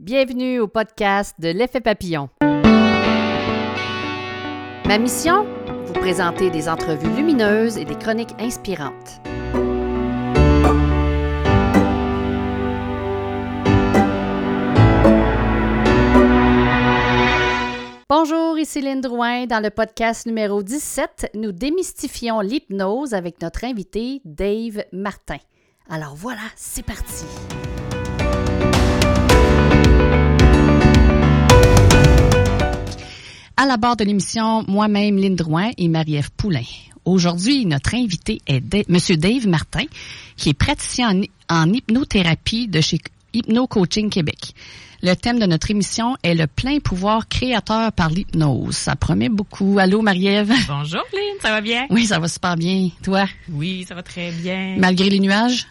Bienvenue au podcast de l'effet papillon. Ma mission? Vous présenter des entrevues lumineuses et des chroniques inspirantes. Bonjour, ici Lynne Drouin. Dans le podcast numéro 17, nous démystifions l'hypnose avec notre invité Dave Martin. Alors voilà, c'est parti. À la barre de l'émission, moi-même, Lynne Drouin et Marie-Ève Poulain. Aujourd'hui, notre invité est M. Dave Martin, qui est praticien en, en hypnothérapie de chez Hypno Coaching Québec. Le thème de notre émission est le plein pouvoir créateur par l'hypnose. Ça promet beaucoup. Allô, Marie-Ève? Bonjour, Lynn. Ça va bien? Oui, ça va super bien. Toi? Oui, ça va très bien. Malgré les nuages?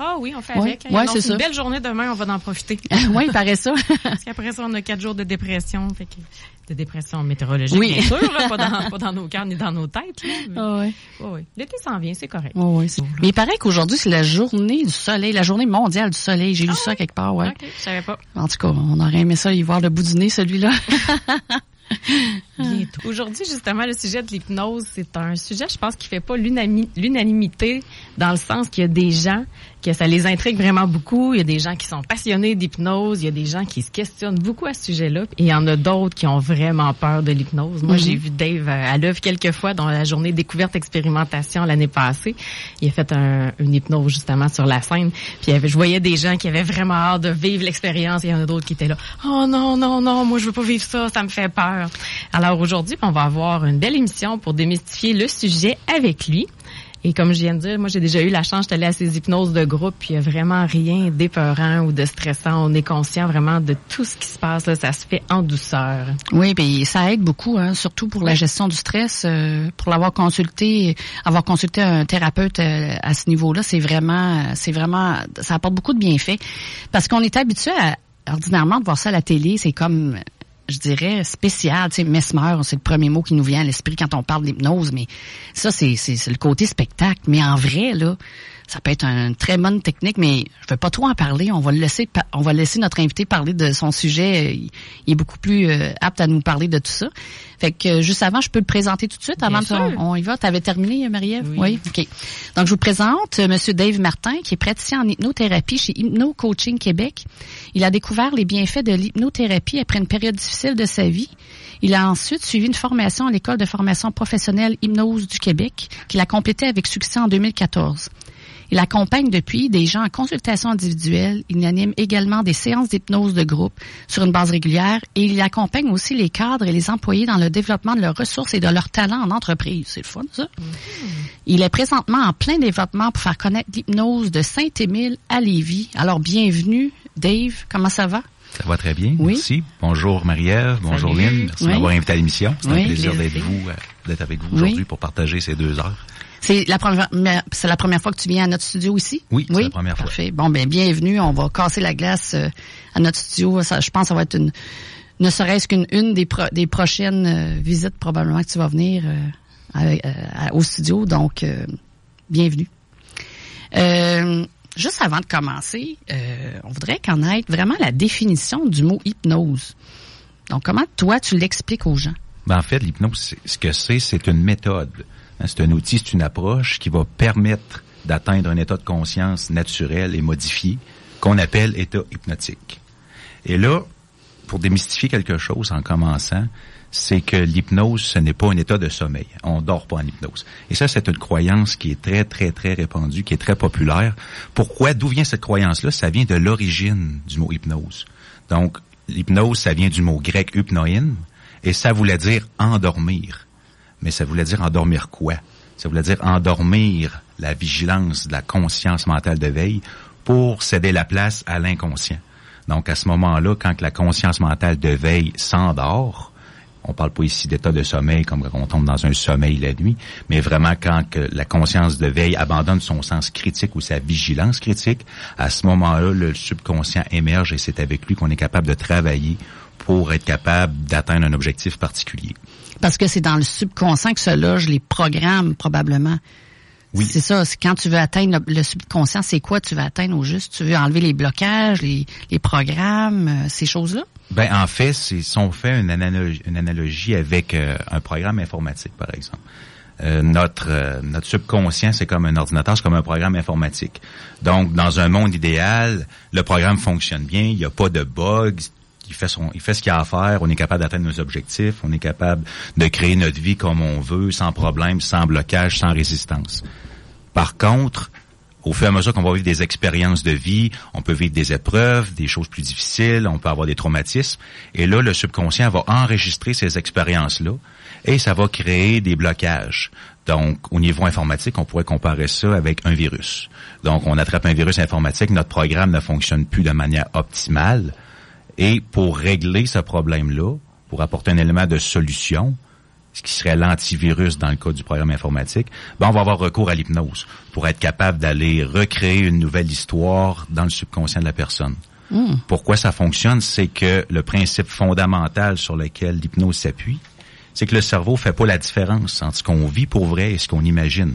Ah oui, on fait avec. Hein. Ouais, c'est une belle journée demain, on va en profiter. oui, il paraît ça. Parce qu'après ça, on a quatre jours de dépression. Fait que de dépression météorologique, bien sûr, là, pas, dans, pas, dans, nos cœurs ni dans nos têtes. Là, mais, oh, oui. Oui. L'été s'en vient, c'est correct. Oh, oui, mais il paraît qu'aujourd'hui, c'est la journée du soleil, la journée mondiale du soleil. J'ai lu ah ça quelque part, ouais. OK, je savais pas. En tout cas, on aurait aimé ça y voir le bout du nez, celui-là. Bientôt. Aujourd'hui, justement, le sujet de l'hypnose, c'est un sujet, je pense, qui fait pas l'unanimité dans le sens qu'il y a des gens que ça les intrigue vraiment beaucoup. Il y a des gens qui sont passionnés d'hypnose. Il y a des gens qui se questionnent beaucoup à ce sujet-là. Et il y en a d'autres qui ont vraiment peur de l'hypnose. Moi, j'ai vu Dave à l'œuvre quelques fois dans la journée découverte expérimentation l'année passée. Il a fait un, une hypnose justement sur la scène. Puis je voyais des gens qui avaient vraiment hâte de vivre l'expérience. Et il y en a d'autres qui étaient là. Oh non, non, non, moi je veux pas vivre ça, ça me fait peur. Alors aujourd'hui, on va avoir une belle émission pour démystifier le sujet avec lui. Et comme je viens de dire, moi j'ai déjà eu la chance d'aller à ces hypnoses de groupe, puis il n'y a vraiment rien d'épeurant ou de stressant. On est conscient vraiment de tout ce qui se passe. Là, ça se fait en douceur. Oui, puis ça aide beaucoup, hein, surtout pour la gestion du stress. Euh, pour l'avoir consulté, avoir consulté un thérapeute euh, à ce niveau-là, c'est vraiment, c'est vraiment, ça apporte beaucoup de bienfaits. Parce qu'on est habitué à, ordinairement de voir ça à la télé, c'est comme je dirais, spécial. Tu sais, mesmer, c'est le premier mot qui nous vient à l'esprit quand on parle d'hypnose, mais ça, c'est, c'est, le côté spectacle. Mais en vrai, là, ça peut être une très bonne technique, mais je veux pas trop en parler. On va le laisser, on va laisser notre invité parler de son sujet. Il est beaucoup plus euh, apte à nous parler de tout ça. Fait que euh, juste avant, je peux le présenter tout de suite avant qu'on on y va. T'avais terminé, Marie-Ève? Oui. OK. Donc, je vous présente euh, Monsieur Dave Martin, qui est praticien en hypnothérapie chez Hypno Coaching Québec. Il a découvert les bienfaits de l'hypnothérapie après une période difficile de sa vie. Il a ensuite suivi une formation à l'école de formation professionnelle Hypnose du Québec, qu'il a complétée avec succès en 2014. Il accompagne depuis des gens en consultation individuelle. Il anime également des séances d'hypnose de groupe sur une base régulière et il accompagne aussi les cadres et les employés dans le développement de leurs ressources et de leurs talents en entreprise. C'est le fun, ça. Mm-hmm. Il est présentement en plein développement pour faire connaître l'hypnose de Saint-Émile à Lévis. Alors, bienvenue, Dave. Comment ça va? Ça va très bien. Oui. Merci. Bonjour Marie-Ève. Bonjour Lynn. Merci de m'avoir invité à l'émission. C'est un plaisir d'être vous, euh, d'être avec vous aujourd'hui pour partager ces deux heures. C'est la première, c'est la première fois que tu viens à notre studio ici? Oui, c'est la première Parfait. Bon, ben, bienvenue. On va casser la glace euh, à notre studio. Ça, je pense que ça va être une, ne serait-ce qu'une une des, des prochaines euh, visites probablement que tu vas venir euh, au studio. Donc, bienvenue. juste avant de commencer, on voudrait connaître vraiment la définition du mot hypnose. Donc, comment toi, tu l'expliques aux gens? Ben, en fait, l'hypnose, ce que c'est, c'est une méthode c'est un outil, c'est une approche qui va permettre d'atteindre un état de conscience naturel et modifié qu'on appelle état hypnotique. Et là, pour démystifier quelque chose en commençant, c'est que l'hypnose, ce n'est pas un état de sommeil. On dort pas en hypnose. Et ça, c'est une croyance qui est très, très, très répandue, qui est très populaire. Pourquoi? D'où vient cette croyance-là? Ça vient de l'origine du mot hypnose. Donc, l'hypnose, ça vient du mot grec hypnoïne, et ça voulait dire endormir mais ça voulait dire endormir quoi? Ça voulait dire endormir la vigilance de la conscience mentale de veille pour céder la place à l'inconscient. Donc, à ce moment-là, quand la conscience mentale de veille s'endort, on parle pas ici d'état de sommeil comme quand on tombe dans un sommeil la nuit, mais vraiment quand la conscience de veille abandonne son sens critique ou sa vigilance critique, à ce moment-là, le subconscient émerge et c'est avec lui qu'on est capable de travailler pour être capable d'atteindre un objectif particulier. Parce que c'est dans le subconscient que se logent les programmes, probablement. Oui. C'est ça. Quand tu veux atteindre le, le subconscient, c'est quoi tu veux atteindre au juste? Tu veux enlever les blocages, les, les programmes, euh, ces choses-là? Ben en fait, c'est si on fait une analogie, une analogie avec euh, un programme informatique, par exemple. Euh, notre euh, notre subconscient, c'est comme un ordinateur, c'est comme un programme informatique. Donc, dans un monde idéal, le programme fonctionne bien, il n'y a pas de bugs, il fait son, il fait ce qu'il a à faire, on est capable d'atteindre nos objectifs, on est capable de créer notre vie comme on veut, sans problème, sans blocage, sans résistance. Par contre, au fur et à mesure qu'on va vivre des expériences de vie, on peut vivre des épreuves, des choses plus difficiles, on peut avoir des traumatismes. Et là, le subconscient va enregistrer ces expériences-là et ça va créer des blocages. Donc, au niveau informatique, on pourrait comparer ça avec un virus. Donc, on attrape un virus informatique, notre programme ne fonctionne plus de manière optimale. Et pour régler ce problème-là, pour apporter un élément de solution, ce qui serait l'antivirus dans le cas du programme informatique, ben on va avoir recours à l'hypnose pour être capable d'aller recréer une nouvelle histoire dans le subconscient de la personne. Hmm. Pourquoi ça fonctionne, c'est que le principe fondamental sur lequel l'hypnose s'appuie, c'est que le cerveau fait pas la différence entre ce qu'on vit pour vrai et ce qu'on imagine.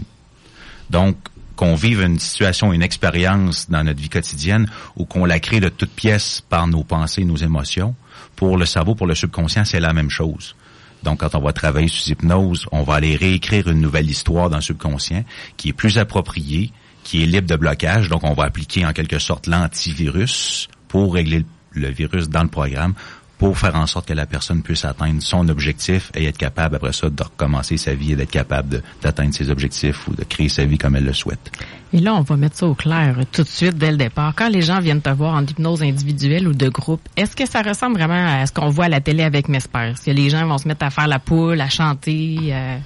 Donc, qu'on vive une situation, une expérience dans notre vie quotidienne ou qu'on la crée de toutes pièces par nos pensées, nos émotions, pour le cerveau, pour le subconscient, c'est la même chose. Donc, quand on va travailler sous hypnose, on va aller réécrire une nouvelle histoire dans le subconscient qui est plus appropriée, qui est libre de blocage. Donc, on va appliquer en quelque sorte l'antivirus pour régler le virus dans le programme pour faire en sorte que la personne puisse atteindre son objectif et être capable après ça de recommencer sa vie et d'être capable d'atteindre ses objectifs ou de créer sa vie comme elle le souhaite. Et là, on va mettre ça au clair tout de suite dès le départ. Quand les gens viennent te voir en hypnose individuelle ou de groupe, est-ce que ça ressemble vraiment à ce qu'on voit à la télé avec Mesper? Est-ce que les gens vont se mettre à faire la poule, à chanter, euh,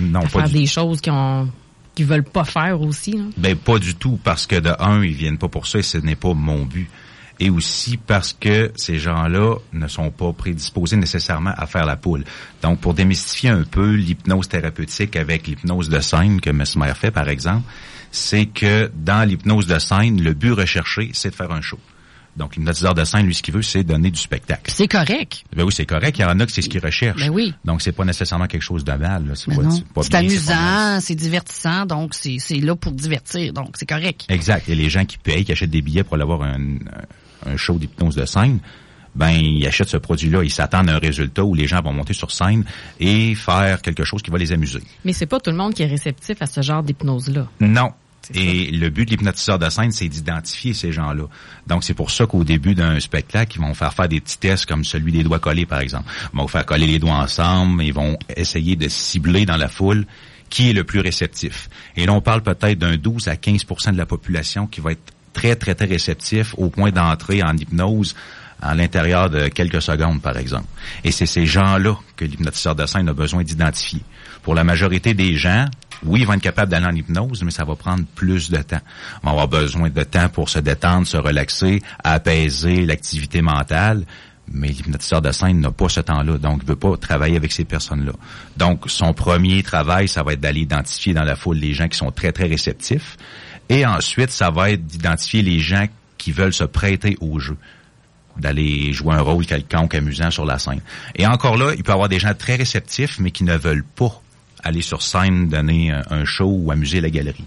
Non, à pas faire du des choses qu'ils ont qu'ils veulent pas faire aussi? là? Ben pas du tout, parce que de un, ils viennent pas pour ça et ce n'est pas mon but. Et aussi parce que ces gens-là ne sont pas prédisposés nécessairement à faire la poule. Donc, pour démystifier un peu l'hypnose thérapeutique avec l'hypnose de scène que Mesmer fait, par exemple, c'est que dans l'hypnose de scène, le but recherché, c'est de faire un show. Donc, l'hypnotiseur de scène, lui, ce qu'il veut, c'est donner du spectacle. C'est correct. Ben oui, c'est correct. Il y en a que c'est ce qu'ils recherchent. Ben oui. Donc, c'est pas nécessairement quelque chose de mal. C'est amusant, c'est divertissant, donc c'est c'est là pour divertir, donc c'est correct. Exact. Et les gens qui payent, qui achètent des billets pour aller voir un, un show d'hypnose de scène, ben ils achètent ce produit-là, ils s'attendent à un résultat où les gens vont monter sur scène et faire quelque chose qui va les amuser. Mais c'est pas tout le monde qui est réceptif à ce genre d'hypnose-là. Non. Et le but de l'hypnotiseur de scène, c'est d'identifier ces gens-là. Donc, c'est pour ça qu'au début d'un spectacle, ils vont faire faire des petits tests comme celui des doigts collés, par exemple. Ils vont faire coller les doigts ensemble, ils vont essayer de cibler dans la foule qui est le plus réceptif. Et là, on parle peut-être d'un 12 à 15% de la population qui va être très, très, très réceptif au point d'entrer en hypnose à l'intérieur de quelques secondes, par exemple. Et c'est ces gens-là que l'hypnotiseur de scène a besoin d'identifier. Pour la majorité des gens, oui, ils vont être capables d'aller en hypnose, mais ça va prendre plus de temps. On va avoir besoin de temps pour se détendre, se relaxer, apaiser l'activité mentale. Mais l'hypnotiseur de scène n'a pas ce temps-là, donc il veut pas travailler avec ces personnes-là. Donc, son premier travail, ça va être d'aller identifier dans la foule les gens qui sont très, très réceptifs. Et ensuite, ça va être d'identifier les gens qui veulent se prêter au jeu d'aller jouer un rôle quelconque amusant sur la scène. Et encore là, il peut y avoir des gens très réceptifs, mais qui ne veulent pas aller sur scène, donner un, show ou amuser la galerie.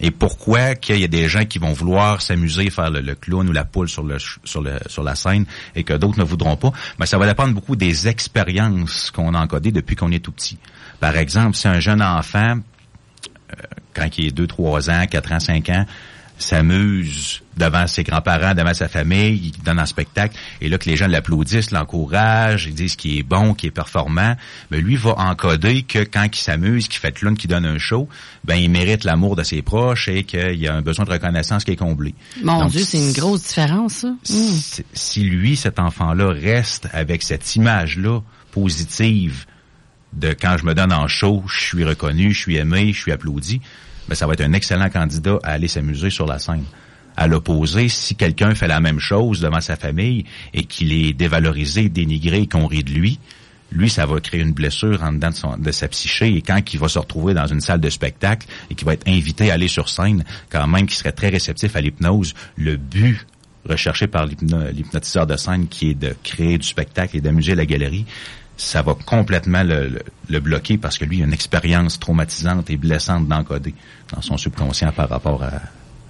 Et pourquoi qu'il y a des gens qui vont vouloir s'amuser, faire le, clown ou la poule sur la scène et que d'autres ne voudront pas, mais ça va dépendre beaucoup des expériences qu'on a encodées depuis qu'on est tout petit. Par exemple, si un jeune enfant quand il est 2, 3 ans, 4 ans, 5 ans, s'amuse devant ses grands-parents, devant sa famille, il donne un spectacle, et là que les gens l'applaudissent, l'encouragent, ils disent qu'il est bon, qu'il est performant, mais lui va encoder que quand il s'amuse, qu'il fait clown, qu'il donne un show, ben il mérite l'amour de ses proches et qu'il y a un besoin de reconnaissance qui est comblé. Mon Donc, Dieu, c'est une grosse différence, ça. Si, si lui, cet enfant-là, reste avec cette image-là positive de quand je me donne en show, je suis reconnu, je suis aimé, je suis applaudi, ben ça va être un excellent candidat à aller s'amuser sur la scène. À l'opposé, si quelqu'un fait la même chose devant sa famille et qu'il est dévalorisé, dénigré, qu'on rit de lui, lui, ça va créer une blessure en dedans de, sa psyché et quand il va se retrouver dans une salle de spectacle et qu'il va être invité à aller sur scène, quand même qu'il serait très réceptif à l'hypnose, le but recherché par l'hypno- l'hypnotiseur de scène qui est de créer du spectacle et d'amuser la galerie, ça va complètement le, bloquer parce que lui, il a une expérience traumatisante et blessante d'encoder dans son subconscient par rapport à,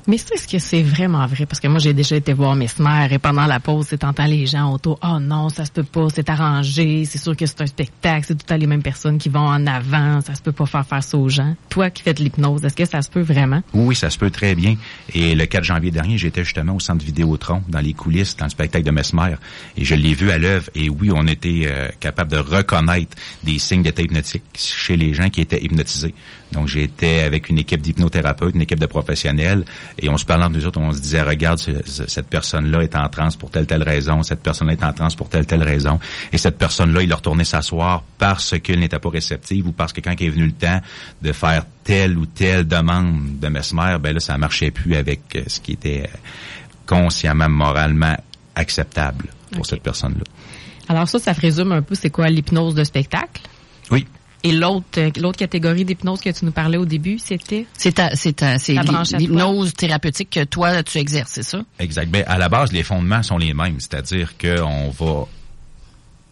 mais est-ce que c'est vraiment vrai? Parce que moi, j'ai déjà été voir Mesmer et pendant la pause, c'est t'entends les gens autour. Oh non, ça se peut pas, c'est arrangé, c'est sûr que c'est un spectacle, c'est tout à les mêmes personnes qui vont en avant, ça se peut pas faire ça aux gens. Toi qui fais de l'hypnose, est-ce que ça se peut vraiment? Oui, ça se peut très bien. Et le 4 janvier dernier, j'étais justement au centre Vidéotron, dans les coulisses, dans le spectacle de Mesmer, et je l'ai vu à l'œuvre. Et oui, on était euh, capable de reconnaître des signes d'état hypnotique chez les gens qui étaient hypnotisés. Donc, j'étais avec une équipe d'hypnothérapeutes, une équipe de entre et on se parlait entre nous autres, on se disait, regarde, cette personne-là est en transe pour telle, telle raison, cette personne-là est en transe pour telle, telle raison. Et cette personne-là, il a retourné s'asseoir parce qu'elle n'était pas réceptive ou parce que quand il est venu le temps de faire telle ou telle demande de Mesmer, ben là, ça marchait plus avec euh, ce qui était euh, consciemment, moralement acceptable pour cette personne-là. Alors ça, ça résume un peu c'est quoi l'hypnose de spectacle? Oui. Et l'autre euh, l'autre catégorie d'hypnose que tu nous parlais au début, c'était? C'est c'est l'hypnose thérapeutique que toi tu exerces, c'est ça? Exact. Ben, à la base, les fondements sont les mêmes, c'est-à-dire qu'on va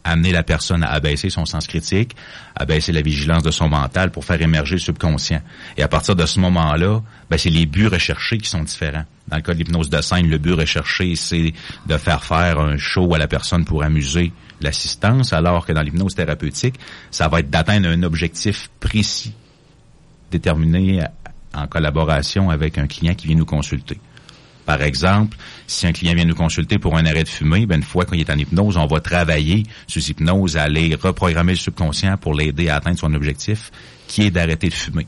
amener la personne à abaisser son sens critique, à baisser la vigilance de son mental pour faire émerger le subconscient. Et à partir de ce moment-là, ben, c'est les buts recherchés qui sont différents. Dans le cas de l'hypnose de scène, le but recherché, c'est de faire faire un show à la personne pour amuser l'assistance, alors que dans l'hypnose thérapeutique, ça va être d'atteindre un objectif précis, déterminé en collaboration avec un client qui vient nous consulter. Par exemple, si un client vient nous consulter pour un arrêt de fumée, ben une fois qu'il est en hypnose, on va travailler sur hypnose à aller reprogrammer le subconscient pour l'aider à atteindre son objectif, qui est d'arrêter de fumer.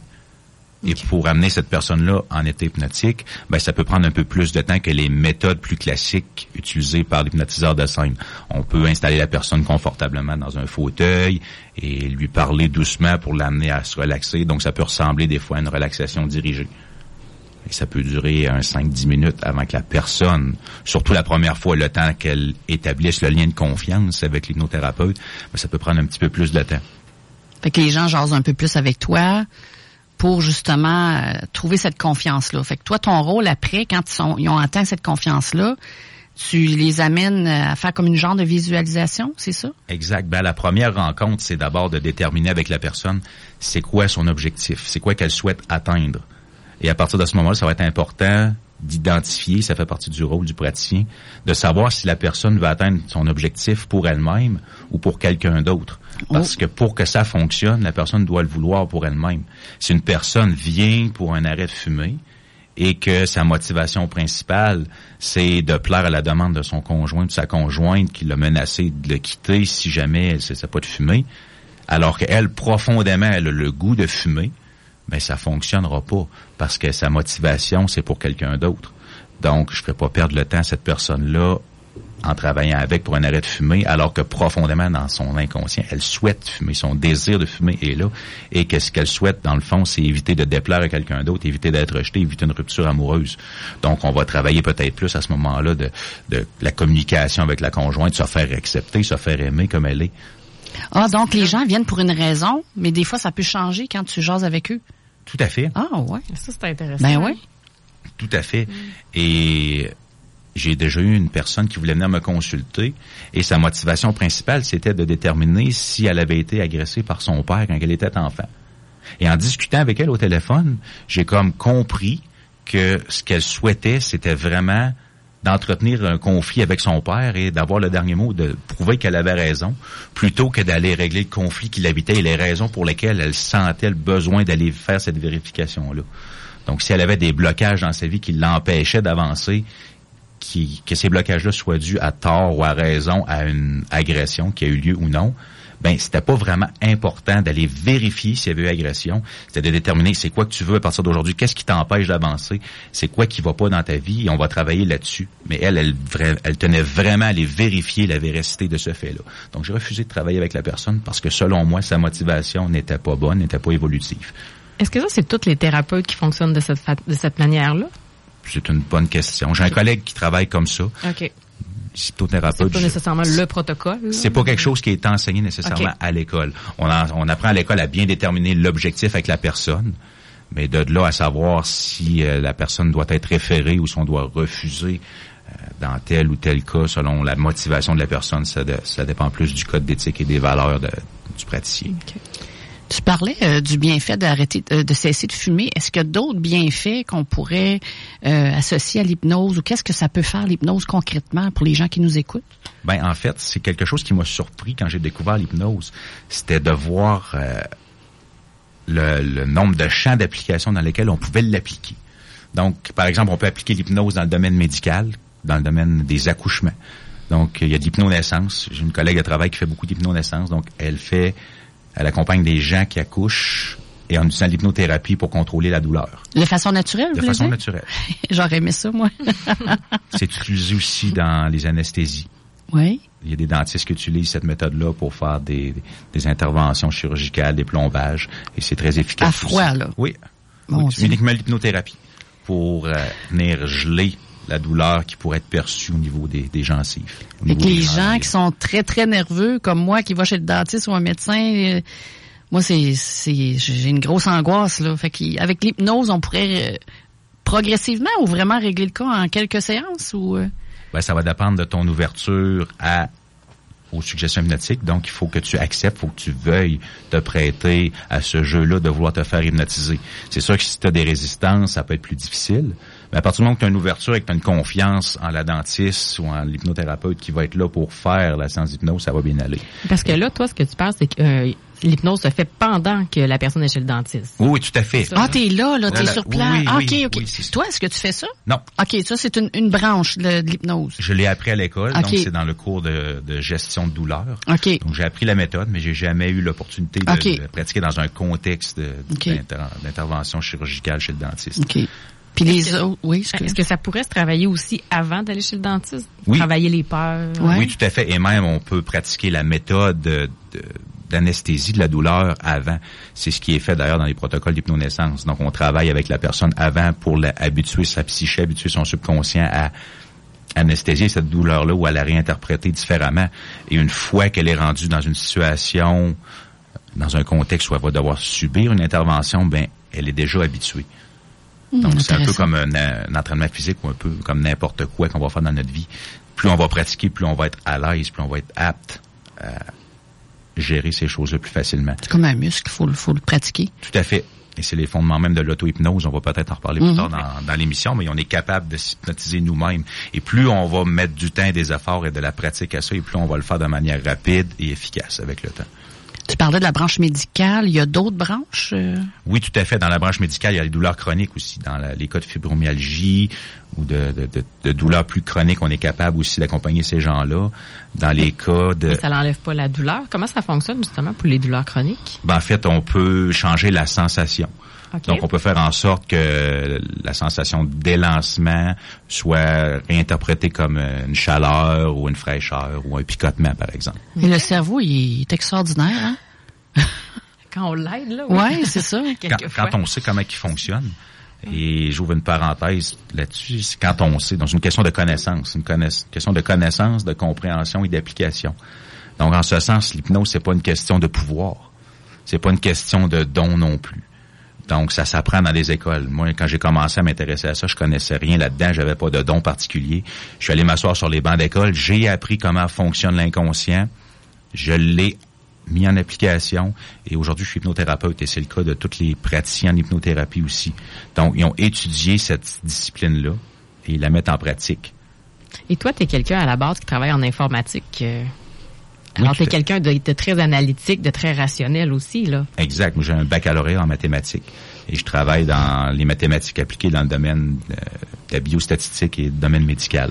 Et pour amener cette personne-là en état hypnotique, ben, ça peut prendre un peu plus de temps que les méthodes plus classiques utilisées par l'hypnotiseur de scène. On peut installer la personne confortablement dans un fauteuil et lui parler doucement pour l'amener à se relaxer. Donc, ça peut ressembler des fois à une relaxation dirigée. Et ça peut durer un 5-10 minutes avant que la personne, surtout la première fois, le temps qu'elle établisse le lien de confiance avec l'hypnothérapeute, ben, ça peut prendre un petit peu plus de temps. Fait que les gens jasent un peu plus avec toi, pour justement euh, trouver cette confiance-là. Fait que toi, ton rôle après, quand ils, ont atteint cette confiance-là, tu les amènes à faire comme une genre de visualisation, c'est ça? Exact. Ben, la première rencontre, c'est d'abord de déterminer avec la personne c'est quoi son objectif, c'est quoi qu'elle souhaite atteindre? Et à partir de ce moment-là, ça va être important d'identifier, ça fait partie du rôle du praticien, de savoir si la personne va atteindre son objectif pour elle-même ou pour quelqu'un d'autre. Parce que pour que ça fonctionne, la personne doit le vouloir pour elle-même. Si une personne vient pour un arrêt de fumée et que sa motivation principale, c'est de plaire à la demande de son conjoint, de sa conjointe qui l'a menacé de le quitter si jamais elle ne cessait pas de fumer, alors qu'elle, profondément, elle a le goût de fumer, mais ben, ça fonctionnera pas parce que sa motivation, c'est pour quelqu'un d'autre. Donc, je ne ferai pas perdre le temps à cette personne-là en travaillant avec pour un arrêt de fumer, alors que profondément dans son inconscient, elle souhaite fumer, son désir de fumer est là, et qu'est-ce qu'elle souhaite? Dans le fond, c'est éviter de déplaire à quelqu'un d'autre, éviter d'être rejeté, éviter une rupture amoureuse. Donc, on va travailler peut-être plus à ce moment-là de, de la communication avec la conjointe, se faire accepter, se faire aimer comme elle est. Ah, donc les gens viennent pour une raison, mais des fois, ça peut changer quand tu jases avec eux. Tout à fait. Ah, ouais. Ça, c'est intéressant. Ben oui. Tout à fait. Et j'ai déjà eu une personne qui voulait venir me consulter et sa motivation principale, c'était de déterminer si elle avait été agressée par son père quand elle était enfant. Et en discutant avec elle au téléphone, j'ai comme compris que ce qu'elle souhaitait, c'était vraiment d'entretenir un conflit avec son père et d'avoir le dernier mot, de prouver qu'elle avait raison, plutôt que d'aller régler le conflit qui l'habitait et les raisons pour lesquelles elle sentait le besoin d'aller faire cette vérification-là. Donc, si elle avait des blocages dans sa vie qui l'empêchaient d'avancer, que ces blocages-là soient dus à tort ou à raison à une agression qui a eu lieu ou non, ben c'était pas vraiment important d'aller vérifier s'il y avait eu agression, c'était de déterminer c'est quoi que tu veux à partir d'aujourd'hui, qu'est-ce qui t'empêche d'avancer, c'est quoi qui va pas dans ta vie et on va travailler là-dessus. Mais elle, elle, elle tenait vraiment à aller vérifier la véracité de ce fait-là. Donc j'ai refusé de travailler avec la personne parce que selon moi sa motivation n'était pas bonne, n'était pas évolutive. Est-ce que ça c'est toutes les thérapeutes qui fonctionnent de cette de cette manière-là? C'est une bonne question. J'ai un collègue qui travaille comme ça. OK. C'est pas nécessairement le protocole. C'est pas quelque chose qui est enseigné nécessairement à l'école. On, on apprend à l'école à bien déterminer l'objectif avec la personne, mais de là à savoir si euh, la personne doit être référée ou si on doit refuser dans tel ou tel cas, selon la motivation de la personne, ça, ça dépend plus du code d'éthique et des valeurs du praticien. Tu parlais euh, du bienfait d'arrêter euh, de cesser de fumer. Est-ce qu'il y a d'autres bienfaits qu'on pourrait euh, associer à l'hypnose ou qu'est-ce que ça peut faire l'hypnose concrètement pour les gens qui nous écoutent? Ben en fait, c'est quelque chose qui m'a surpris quand j'ai découvert l'hypnose, c'était de voir le, le, nombre de champs d'application dans lesquels on pouvait l'appliquer. Donc, par exemple, on peut appliquer l'hypnose dans le domaine médical, dans le domaine des accouchements. Donc, il y a de l'hypnonaissance. J'ai une collègue de travail qui fait beaucoup d'hypnonaissance. Donc, elle fait, elle accompagne des gens qui accouchent et en utilisant l'hypnothérapie pour contrôler la douleur. De façon naturelle, De façon naturelle. J'aurais aimé ça, moi. C'est utilisé aussi dans les anesthésies. Oui. Il y a des dentistes qui utilisent cette méthode-là pour faire des, des, interventions chirurgicales, des plombages, et c'est très efficace. À froid, là. Oui. oui. Uniquement l'hypnothérapie pour euh, venir geler la douleur qui pourrait être perçue au niveau des, des gencives. Les gens qui sont très, très nerveux, comme moi, qui va chez le dentiste ou un médecin, euh, moi, c'est, c'est, j'ai une grosse angoisse, là. Fait qu'avec l'hypnose, on pourrait euh, progressivement ou vraiment régler le cas en quelques séances ou... Euh? Ben, ça va dépendre de ton ouverture à aux suggestions hypnotiques. Donc, il faut que tu acceptes, il faut que tu veuilles te prêter à ce jeu-là de vouloir te faire hypnotiser. C'est sûr que si tu as des résistances, ça peut être plus difficile. Mais à partir du moment où tu as une ouverture et que tu as une confiance en la dentiste ou en l'hypnothérapeute qui va être là pour faire la séance d'hypnose, ça va bien aller. Parce que là, toi, ce que tu penses, c'est que euh, l'hypnose se fait pendant que la personne est chez le dentiste. Oui, tout à fait. ah, t'es là, là, t'es sur place. Oui, ah, ok, ok. Toi, est-ce que tu fais ça? Non. Ok, ça, c'est une, une, branche de, l'hypnose. Je l'ai appris à l'école, donc c'est dans le cours de, de, gestion de douleur. Ok. Donc, j'ai appris la méthode, mais j'ai jamais eu l'opportunité de, pratiquer dans un contexte d'intervention chirurgicale chez le dentiste. Ok. Puis les autres, oui. Est-ce que ça pourrait se travailler aussi avant d'aller chez le dentiste? Oui. Travailler les peurs? Oui, tout à fait. Et même, on peut pratiquer la méthode de, d'anesthésie de la douleur avant. C'est ce qui est fait d'ailleurs dans les protocoles d'hypnonaissance. Donc, on travaille avec la personne avant pour habituer sa psyché, habituer son subconscient à anesthésier cette douleur-là ou à la réinterpréter différemment. Et une fois qu'elle est rendue dans une situation, dans un contexte où elle va devoir subir une intervention, ben, elle est déjà habituée. Hmm, Donc, c'est un peu comme un, un, entraînement physique ou un peu comme n'importe quoi qu'on va faire dans notre vie. Plus on va pratiquer, plus on va être à l'aise, plus on va être apte à, gérer ces choses-là plus facilement. C'est comme un muscle, il faut, faut le pratiquer. Tout à fait. Et c'est les fondements même de l'auto-hypnose. On va peut-être en reparler plus mhm. tard dans, dans l'émission, mais on est capable de s'hypnotiser nous-mêmes. Et plus on va mettre du temps, des efforts et de la pratique à ça, et plus on va le faire de manière rapide et efficace avec le temps. Tu parlais de la branche médicale. Il y a d'autres branches? Euh? Oui, tout à fait. Dans la branche médicale, il y a les douleurs chroniques aussi. Dans les cas de fibromyalgie ou de, de, douleurs plus chroniques, on est capable aussi d'accompagner ces gens-là. Dans les cas de... Mais ça n'enlève pas la douleur. Comment ça fonctionne justement pour les douleurs chroniques? Ben, en fait, on peut changer la sensation. Donc, on peut faire en sorte que la sensation d'élancement soit réinterprétée comme une chaleur ou une fraîcheur ou un picotement, par exemple. Et le cerveau, il est extraordinaire, hein? quand on l'aide, là. Oui, ouais, c'est ça. Quand, quand, on sait comment il fonctionne. Et j'ouvre une parenthèse là-dessus, c'est quand on sait. Donc, c'est une question de connaissance, une, question de connaissance, de compréhension et d'application. Donc, en ce sens, l'hypnose, c'est pas une question de pouvoir. C'est pas une question de don non plus. Donc, ça s'apprend dans les écoles. Moi, quand j'ai commencé à m'intéresser à ça, je connaissais rien là-dedans. J'avais pas de don particulier. Je suis allé m'asseoir sur les bancs d'école. J'ai appris comment fonctionne l'inconscient. Je l'ai mis en application. Et aujourd'hui, je suis hypnothérapeute et c'est le cas de tous les praticiens en hypnothérapie aussi. Donc, ils ont étudié cette discipline-là et ils la mettent en pratique. Et toi, tu es quelqu'un à la base qui travaille en informatique. Alors, tu es quelqu'un de, très analytique, de très rationnel aussi, là. Exact. Moi, j'ai un baccalauréat en mathématiques. Et je travaille dans les mathématiques appliquées dans le domaine euh, de la biostatistique et le domaine médical.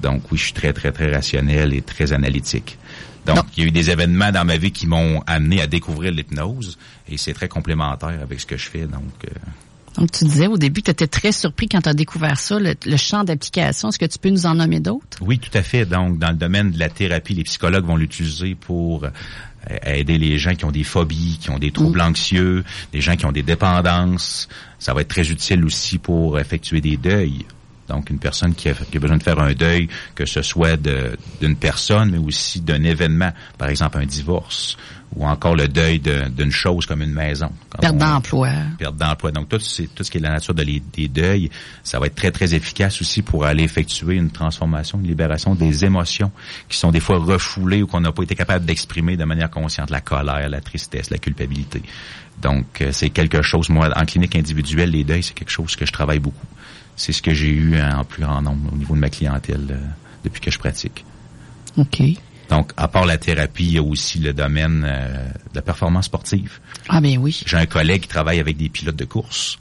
Donc, oui, je suis très, très, très rationnel et très analytique. Donc, il y a eu des événements dans ma vie qui m'ont amené à découvrir l'hypnose et c'est très complémentaire avec ce que je fais. Donc, euh, donc tu disais au début que tu étais très surpris quand tu as découvert ça, le, champ d'application. Est-ce que tu peux nous en nommer d'autres? Oui, tout à fait. Donc, dans le domaine de la thérapie, les psychologues vont l'utiliser pour euh, aider les gens qui ont des phobies, qui ont des troubles mm. anxieux, des gens qui ont des dépendances. Ça va être très utile aussi pour effectuer des deuils Donc, une personne qui a, qui a besoin de faire un deuil, que ce soit d'une personne, mais aussi d'un événement, par exemple un divorce, ou encore le deuil de- d'une chose comme une maison. Quand Perte d'emploi. perte d'emploi. Donc, tout, ce qui est la nature de les- des deuils, ça va être très, très efficace aussi pour aller effectuer une transformation, une libération des émotions qui sont des fois refoulées ou qu'on n'a pas été capable d'exprimer de manière consciente. La colère, la tristesse, la culpabilité. Donc, euh, c'est quelque chose, moi, en clinique individuelle, les deuils, c'est quelque chose que je travaille beaucoup. C'est ce que j'ai eu en plus grand nombre au niveau de ma clientèle euh, depuis que je pratique. OK. Donc, à part la thérapie, il y a aussi le domaine euh, de la performance sportive. Ah ben oui. J'ai un collègue qui travaille avec des pilotes de course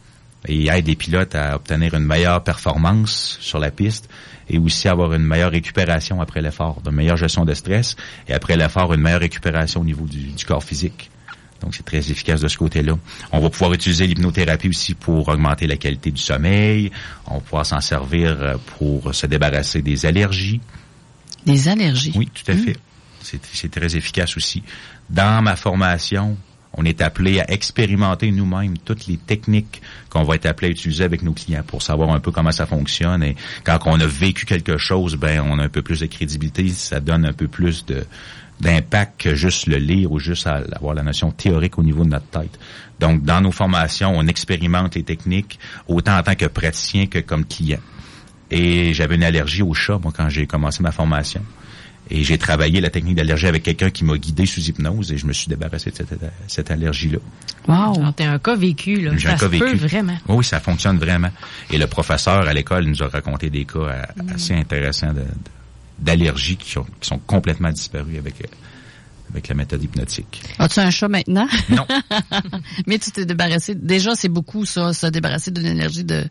et il aide des pilotes à obtenir une meilleure performance sur la piste et aussi avoir une meilleure récupération après l'effort, une meilleure gestion de stress et après l'effort, une meilleure récupération au niveau du, du corps physique. Donc, c'est très efficace de ce côté-là. On va pouvoir utiliser l'hypnothérapie aussi pour augmenter la qualité du sommeil. On va pouvoir s'en servir euh, pour se débarrasser des allergies. Des allergies? Oui, tout à fait. C'est, c'est très efficace aussi. Dans ma formation, on est appelé à expérimenter nous-mêmes toutes les techniques qu'on va être appelé à utiliser avec nos clients pour savoir un peu comment ça fonctionne. Et quand on a vécu quelque chose, ben on a un peu plus de crédibilité, ça donne un peu plus de d'impact que juste le lire ou juste avoir la notion théorique au niveau de notre tête. Donc, dans nos formations, on expérimente les techniques autant en tant que praticien que comme client. Et j'avais une allergie au chat, moi, quand j'ai commencé ma formation. Et j'ai travaillé la technique d'allergie avec quelqu'un qui m'a guidé sous hypnose et je me suis débarrassé de cette, cette allergie-là. Wow. T'es un cas vécu, là. J'ai un cas peut vécu. vraiment. Oui, ça fonctionne vraiment. Et le professeur à l'école nous a raconté des cas euh, assez intéressants de- de- d'allergies qui, ont- qui sont complètement disparues avec, euh, avec la méthode hypnotique. As-tu un chat maintenant? Non, Mais tu t'es débarrassé. Déjà, c'est beaucoup ça, se débarrasser d'une énergie de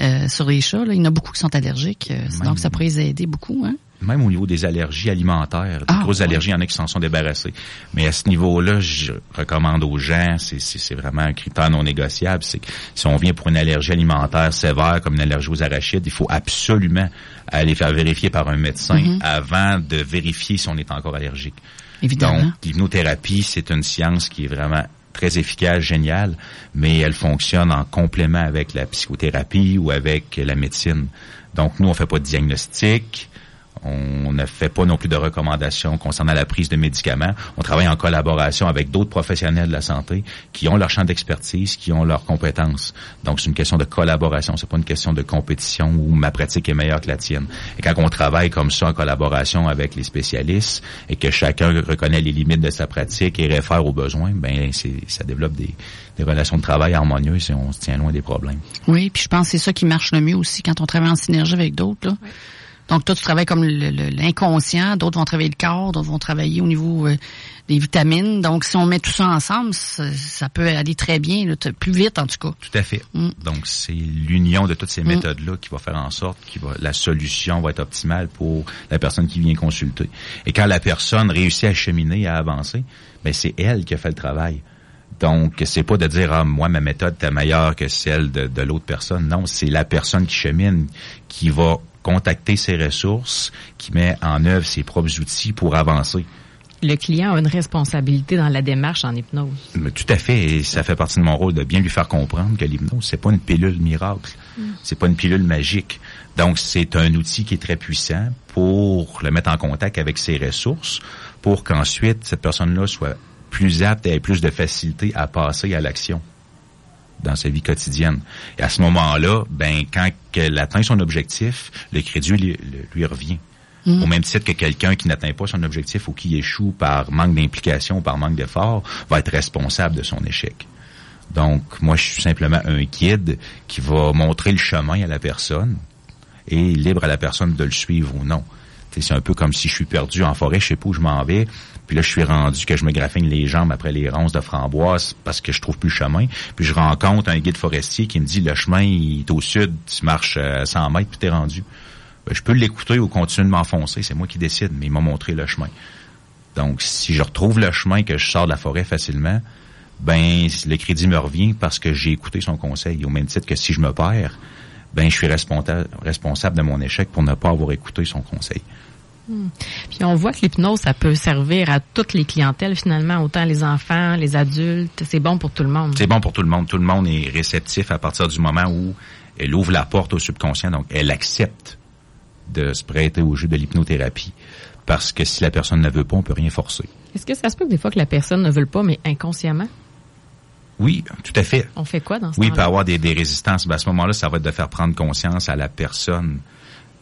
euh, sur les chats. Là. Il y en a beaucoup qui sont allergiques. euh, donc, ça pourrait les aider beaucoup. Hein? Même au niveau des allergies alimentaires, des Ah, grosses ouais. allergies, il y en a qui s'en sont débarrassés. Mais à ce niveau-là, je recommande aux gens, c'est- vraiment un critère non négociable, c'est que si on vient pour une allergie alimentaire sévère, comme une allergie aux arachides, il faut absolument aller faire vérifier par un médecin Mhm. avant de vérifier si on est encore allergique. Évidemment. Donc, l'hypnothérapie, c'est une science qui est vraiment très efficace, géniale, mais elle fonctionne en complément avec la psychothérapie ou avec la médecine. Donc, nous, on fait pas de diagnostic. On ne fait pas non plus de recommandations concernant la prise de médicaments. On travaille en collaboration avec d'autres professionnels de la santé qui ont leur champ d'expertise, qui ont leurs compétences. Donc, c'est une question de collaboration. C'est pas une question de compétition où ma pratique est meilleure que la tienne. Et quand on travaille comme ça en collaboration avec les spécialistes et que chacun reconnaît les limites de sa pratique et réfère aux besoins, ben, c'est, ça développe des, des relations de travail harmonieuses et on se tient loin des problèmes. Oui, puis je pense que c'est ça qui marche le mieux aussi quand on travaille en synergie avec d'autres. là. Donc, toi, tu travailles comme l'inconscient, d'autres vont travailler le corps, d'autres vont travailler au niveau euh, des vitamines. Donc, si on met tout ça ensemble, ça, ça peut aller très bien, là, plus vite en tout cas. Tout à fait. Mm. Donc, c'est l'union de toutes ces méthodes-là qui va faire en sorte que la solution va être optimale pour la personne qui vient consulter. Et quand la personne réussit à cheminer, à avancer, ben c'est elle qui a fait le travail. Donc, c'est pas de dire ah moi ma méthode est meilleure que celle de, de l'autre personne. Non, c'est la personne qui chemine qui va contacter ses ressources, qui met en œuvre ses propres outils pour avancer. Le client a une responsabilité dans la démarche en hypnose. Mais Tout à fait, et ça fait partie de mon rôle de bien lui faire comprendre que l'hypnose, c'est pas une pilule miracle, c'est pas une pilule magique. Donc, c'est un outil qui est très puissant pour le mettre en contact avec ses ressources, pour qu'ensuite cette personne-là soit plus apte et ait plus de facilité à passer à l'action dans sa vie quotidienne. Et à ce moment-là, ben quand elle atteint son objectif, le crédit lui, lui revient. Au même titre que quelqu'un qui n'atteint pas son objectif ou qui échoue par manque d'implication ou par manque d'effort va être responsable de son échec. Donc, moi, je suis simplement un guide qui va montrer le chemin à la personne et libre à la personne de le suivre ou non. C'est un peu comme si je suis perdu en forêt, je sais pas où je m'en vais, puis là je suis rendu que je me graffigne les jambes après les ronces de framboise parce que je trouve plus le chemin, puis je rencontre un guide forestier qui me dit le chemin il est au sud, tu marches euh, 100 mètres puis t'es rendu. Ben, je peux l'écouter ou continuer de m'enfoncer, c'est moi qui décide, mais il m'a montré le chemin. Donc si je retrouve le chemin que je sors de la forêt facilement, ben le crédit me revient parce que j'ai écouté son conseil. Au même titre que si je me perds, ben je suis responsa- responsable de mon échec pour ne pas avoir écouté son conseil. Puis on voit que l'hypnose, ça peut servir à toutes les clientèles finalement, autant les enfants, les adultes. C'est bon pour tout le monde. C'est bon pour tout le monde. Tout le monde est réceptif à partir du moment où elle ouvre la porte au subconscient, donc elle accepte de se prêter au jeu de l'hypnothérapie. Parce que si la personne ne veut pas, on peut rien forcer. Est-ce que ça se peut que des fois que la personne ne veut pas, mais inconsciemment? Oui, tout à fait. On fait quoi dans ce Oui, il peut avoir des, des résistances. Ben, à ce moment-là, ça va être de faire prendre conscience à la personne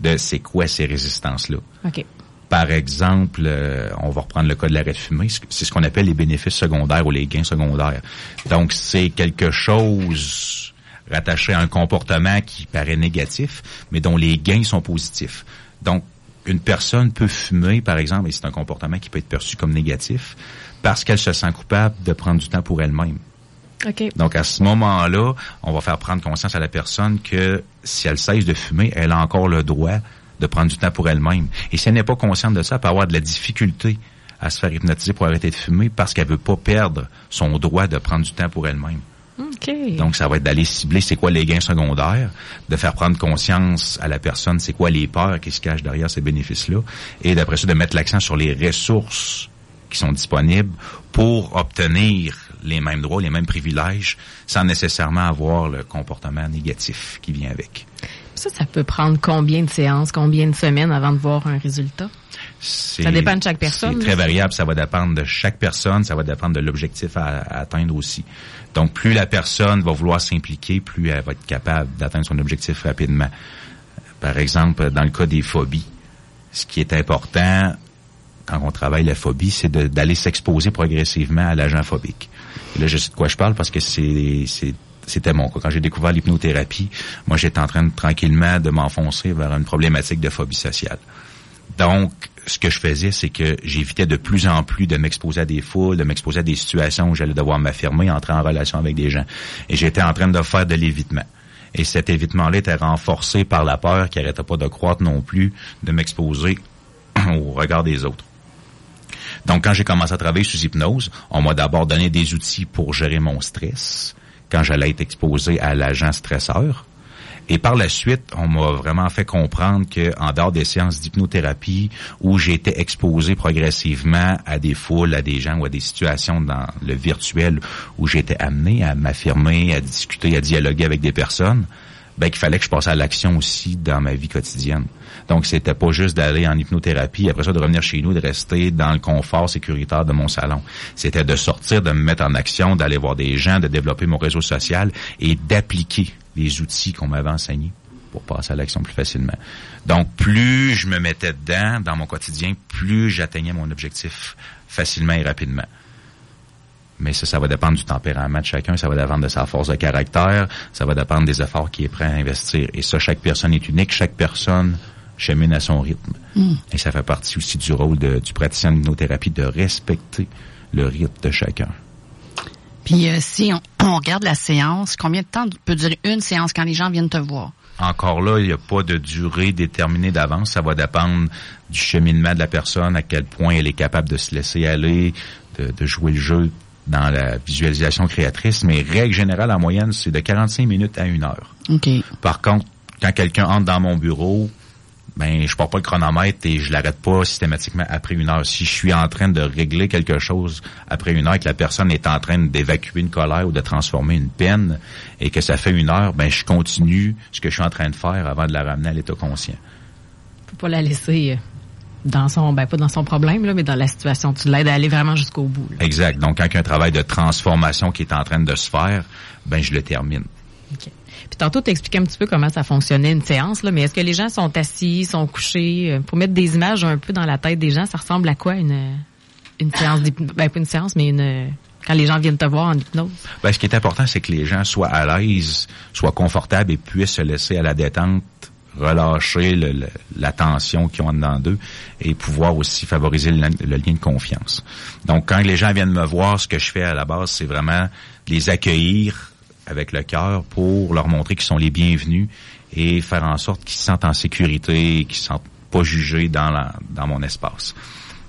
de c'est quoi ces résistances-là. OK. Par exemple, euh, on va reprendre le cas de l'arrêt de fumer. C'est ce qu'on appelle les bénéfices secondaires ou les gains secondaires. Donc, c'est quelque chose rattaché à un comportement qui paraît négatif, mais dont les gains sont positifs. Donc, une personne peut fumer, par exemple, et c'est un comportement qui peut être perçu comme négatif, parce qu'elle se sent coupable de prendre du temps pour elle-même. OK. Donc, à ce moment-là, on va faire prendre conscience à la personne que si elle cesse de fumer, elle a encore le droit de prendre du temps pour elle-même. Et si elle n'est pas consciente de ça, elle peut avoir de la difficulté à se faire hypnotiser pour arrêter de fumer parce qu'elle veut pas perdre son droit de prendre du temps pour elle-même. Donc, ça va être d'aller cibler c'est quoi les gains secondaires, de faire prendre conscience à la personne c'est quoi les peurs qui se cachent derrière ces bénéfices-là, et d'après ça, de mettre l'accent sur les ressources qui sont disponibles pour obtenir les mêmes droits, les mêmes privilèges, sans nécessairement avoir le comportement négatif qui vient avec. Ça, ça peut prendre combien de séances, combien de semaines avant de voir un résultat? Ça dépend de chaque personne, C'est très variable. Ça va dépendre de chaque personne. Ça va dépendre de l'objectif à, à atteindre aussi. Donc, plus la personne va vouloir s'impliquer, plus elle va être capable d'atteindre son objectif rapidement. Par exemple, dans le cas des phobies, ce qui est important quand on travaille la phobie, c'est d'aller s'exposer progressivement à l'agent phobique. Et là, je sais de quoi je parle parce que c'est- c'était mon cas. Quand j'ai découvert l'hypnothérapie, moi, j'étais en train tranquillement de m'enfoncer vers une problématique de phobie sociale. Donc, ce que je faisais, c'est que j'évitais de plus en plus de m'exposer à des foules, de m'exposer à des situations où j'allais devoir m'affirmer, entrer en relation avec des gens. Et j'étais en train de faire de l'évitement. Et cet évitement-là était renforcé par la peur qui arrêtait pas de croître non plus, de m'exposer au regard des autres. Donc, quand j'ai commencé à travailler sous hypnose, on m'a d'abord donné des outils pour gérer mon stress quand j'allais être exposé à l'agent stresseur. Et par la suite, on m'a vraiment fait comprendre que en dehors des séances d'hypnothérapie où j'étais exposé progressivement à des foules, à des gens ou à des situations dans le virtuel où j'étais amené à m'affirmer, à discuter, à dialoguer avec des personnes, ben qu'il fallait que je passe à l'action aussi dans ma vie quotidienne. Donc c'était pas juste d'aller en hypnothérapie, après ça de revenir chez nous, de rester dans le confort sécuritaire de mon salon. C'était de sortir, de me mettre en action, d'aller voir des gens, de développer mon réseau social et d'appliquer les outils qu'on m'avait enseignés pour passer à l'action plus facilement. Donc plus je me mettais dedans dans mon quotidien, plus j'atteignais mon objectif facilement et rapidement. Mais ça, ça va dépendre du tempérament de chacun, ça va dépendre de sa force de caractère, ça va dépendre des efforts qu'il est prêt à investir. Et ça, chaque personne est unique, chaque personne chemine à son rythme. Et ça fait partie aussi du rôle de- du praticien d'hypnothérapie de respecter le rythme de chacun. Puis euh, si on, on regarde la séance, combien de temps peut durer une séance quand les gens viennent te voir? Encore là, il n'y a pas de durée déterminée d'avance. Ça va dépendre du cheminement de la personne, à quel point elle est capable de se laisser aller, de, de jouer le jeu dans la visualisation créatrice. Mais règle générale, en moyenne, c'est de 45 minutes à une heure. OK. Par contre, quand quelqu'un entre dans mon bureau, ben je porte pas le chronomètre et je l'arrête pas systématiquement après une heure. Si je suis en train de régler quelque chose après une heure et que la personne est en train d'évacuer une colère ou de transformer une peine et que ça fait une heure, ben je continue ce que je suis en train de faire avant de la ramener à l'état conscient. Faut pas la laisser euh, dans son, ben pas dans son problème, là, mais dans la situation. Tu l'aides à aller vraiment jusqu'au bout. là. Exact. Donc quand il y a un travail de transformation qui est en train de se faire, ben je le termine. OK. Puis tantôt, tu expliquais un petit peu comment ça fonctionnait une séance, là, mais est-ce que les gens sont assis, sont couchés? euh, Pour mettre des images un peu dans la tête des gens, ça ressemble à quoi une, une séance d'hypnose? Ben, pas une séance, mais une, quand les gens viennent te voir en hypnose? Ben, ce qui est important, c'est que les gens soient à l'aise, soient confortables et puissent se laisser à la détente, relâcher le- la tension qu'ils ont dedans d'eux et pouvoir aussi favoriser le lien de confiance. Donc, quand les gens viennent me voir, ce que je fais à la base, c'est vraiment les accueillir avec le cœur pour leur montrer qu'ils sont les bienvenus et faire en sorte qu'ils se sentent en sécurité, qu'ils se sentent pas jugés dans, la- dans mon espace.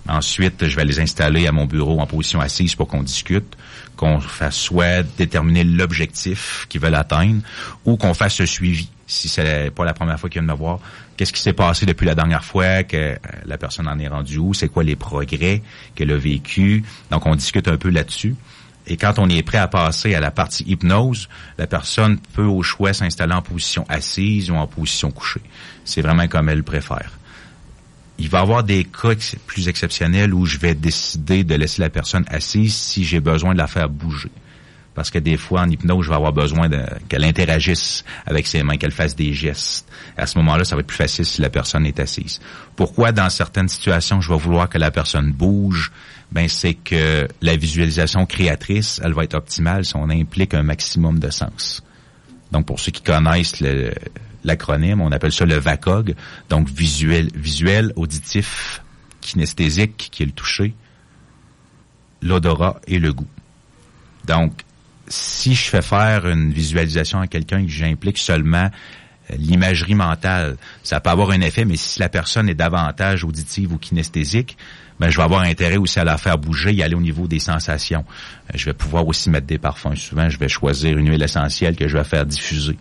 Ensuite, je vais les installer à mon bureau en position assise pour qu'on discute, qu'on fasse soit déterminer l'objectif qu'ils veulent atteindre ou qu'on fasse le suivi. Si c'est pas la première fois qu'ils viennent me voir, qu'est-ce qui s'est passé depuis la dernière fois, que euh, la personne en est rendue où, c'est quoi les progrès qu'elle a vécu. Donc, on discute un peu là-dessus. Et quand on est prêt à passer à la partie hypnose, la personne peut au choix s'installer en position assise ou en position couchée. C'est vraiment comme elle préfère. Il va y avoir des cas plus exceptionnels où je vais décider de laisser la personne assise si j'ai besoin de la faire bouger parce que des fois, en hypnose, je vais avoir besoin qu'elle interagisse avec ses mains, qu'elle fasse des gestes. À ce moment-là, ça va être plus facile si la personne est assise. Pourquoi, dans certaines situations, je vais vouloir que la personne bouge? Ben, c'est que la visualisation créatrice, elle va être optimale si on implique un maximum de sens. Donc, pour ceux qui connaissent l'acronyme, on appelle ça le VACOG, donc visuel, visuel, auditif, kinesthésique, qui est le toucher, l'odorat et le goût. Donc, si je fais faire une visualisation à quelqu'un que j'implique seulement l'imagerie mentale, ça peut avoir un effet, mais si la personne est davantage auditive ou kinesthésique, ben, je vais avoir intérêt aussi à la faire bouger et aller au niveau des sensations. Euh, je vais pouvoir aussi mettre des parfums. Souvent, je vais choisir une huile essentielle que je vais faire diffuser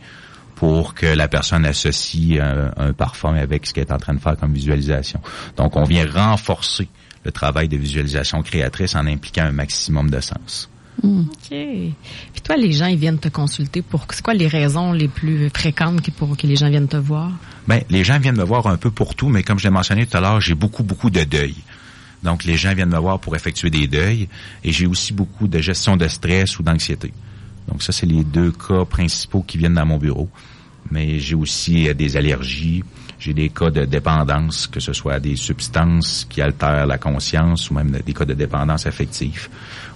pour que la personne associe un, un parfum avec ce qu'elle est en train de faire comme visualisation. Donc, on vient renforcer le travail de visualisation créatrice en impliquant un maximum de sens. OK. Puis toi, les gens, ils viennent te consulter pour... C'est quoi les raisons les plus fréquentes pour que les gens viennent te voir? Ben, les gens viennent me voir un peu pour tout, mais comme je l'ai mentionné tout à l'heure, j'ai beaucoup, beaucoup de deuil. Donc, les gens viennent me voir pour effectuer des deuils. Et j'ai aussi beaucoup de gestion de stress ou d'anxiété. Donc, ça, c'est les deux cas principaux qui viennent dans mon bureau. Mais j'ai aussi euh, des allergies, j'ai des cas de dépendance, que ce soit des substances qui altèrent la conscience ou même des cas de dépendance affective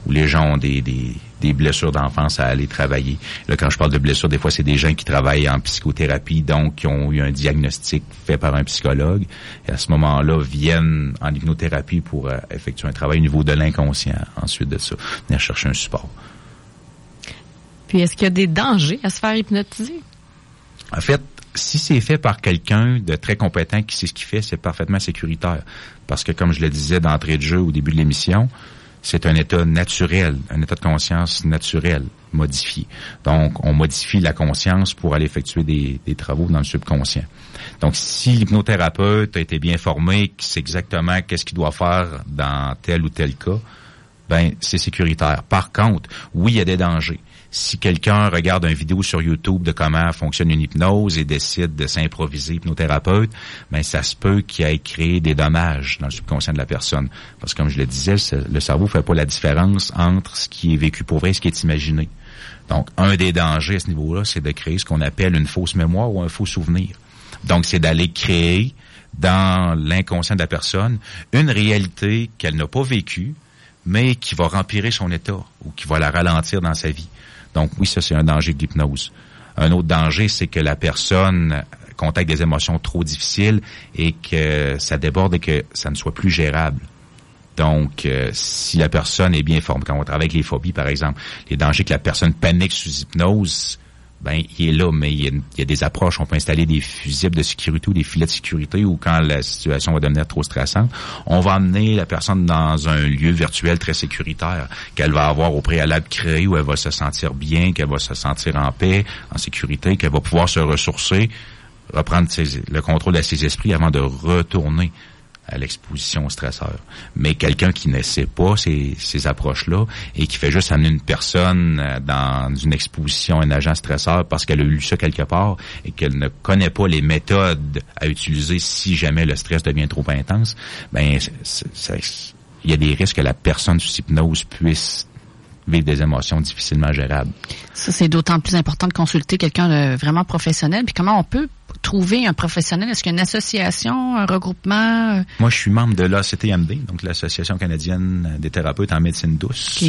où les gens ont des, des, des blessures d'enfance à aller travailler. Là, quand je parle de blessures, des fois, c'est des gens qui travaillent en psychothérapie, donc qui ont eu un diagnostic fait par un psychologue, et à ce moment-là, viennent en hypnothérapie pour euh, effectuer un travail au niveau de l'inconscient, ensuite de ça, venir chercher un support. Puis, est-ce qu'il y a des dangers à se faire hypnotiser? En fait, si c'est fait par quelqu'un de très compétent qui sait ce qu'il fait, c'est parfaitement sécuritaire. Parce que, comme je le disais d'entrée de jeu au début de l'émission, c'est un état naturel, un état de conscience naturel, modifié. Donc, on modifie la conscience pour aller effectuer des, travaux dans le subconscient. Donc, si l'hypnothérapeute a été bien formé, sait exactement qu'est-ce qu'il doit faire dans tel ou tel cas, ben c'est sécuritaire. Par contre, oui, il y a des dangers si quelqu'un regarde une vidéo sur YouTube de comment fonctionne une hypnose et décide de s'improviser hypnothérapeute, ben ça se peut qu'il ait créé des dommages dans le subconscient de la personne. Parce que comme je le disais, le cerveau fait pas la différence entre ce qui est vécu pour vrai et ce qui est imaginé. Donc, un des dangers à ce niveau-là, c'est de créer ce qu'on appelle une fausse mémoire ou un faux souvenir. Donc, c'est d'aller créer dans l'inconscient de la personne une réalité qu'elle n'a pas vécue, mais qui va rempirer son état ou qui va la ralentir dans sa vie. Donc oui, ça c'est un danger de l'hypnose. Un autre danger, c'est que la personne contacte des émotions trop difficiles et que ça déborde et que ça ne soit plus gérable. Donc, euh, si la personne est bien formée, quand on travaille avec les phobies, par exemple, les dangers que la personne panique sous hypnose, ben il est là, mais il y, a, des approches. On peut installer des fusibles de sécurité ou des filets de sécurité ou quand la situation va devenir trop stressante, on va amener la personne dans un lieu virtuel très sécuritaire qu'elle va avoir au préalable créé où elle va se sentir bien, qu'elle va se sentir en paix, en sécurité, qu'elle va pouvoir se ressourcer, reprendre le contrôle de ses esprits avant de retourner à l'exposition au stresseur. Mais quelqu'un qui ne sait pas ces, ces approches-là et qui fait juste amener une personne euh, dans une exposition à un agent stresseur parce qu'elle a lu ça quelque part et qu'elle ne connaît pas les méthodes à utiliser si jamais le stress devient trop intense, ben il y a des risques que la personne sous hypnose puisse vivre des émotions difficilement gérables. Ça, c'est d'autant plus important de consulter quelqu'un de vraiment professionnel. Puis comment on peut trouver un professionnel? Est-ce qu'il y a une association, un regroupement? Moi, je suis membre de l'ACTMD, donc l'Association canadienne des thérapeutes en médecine douce.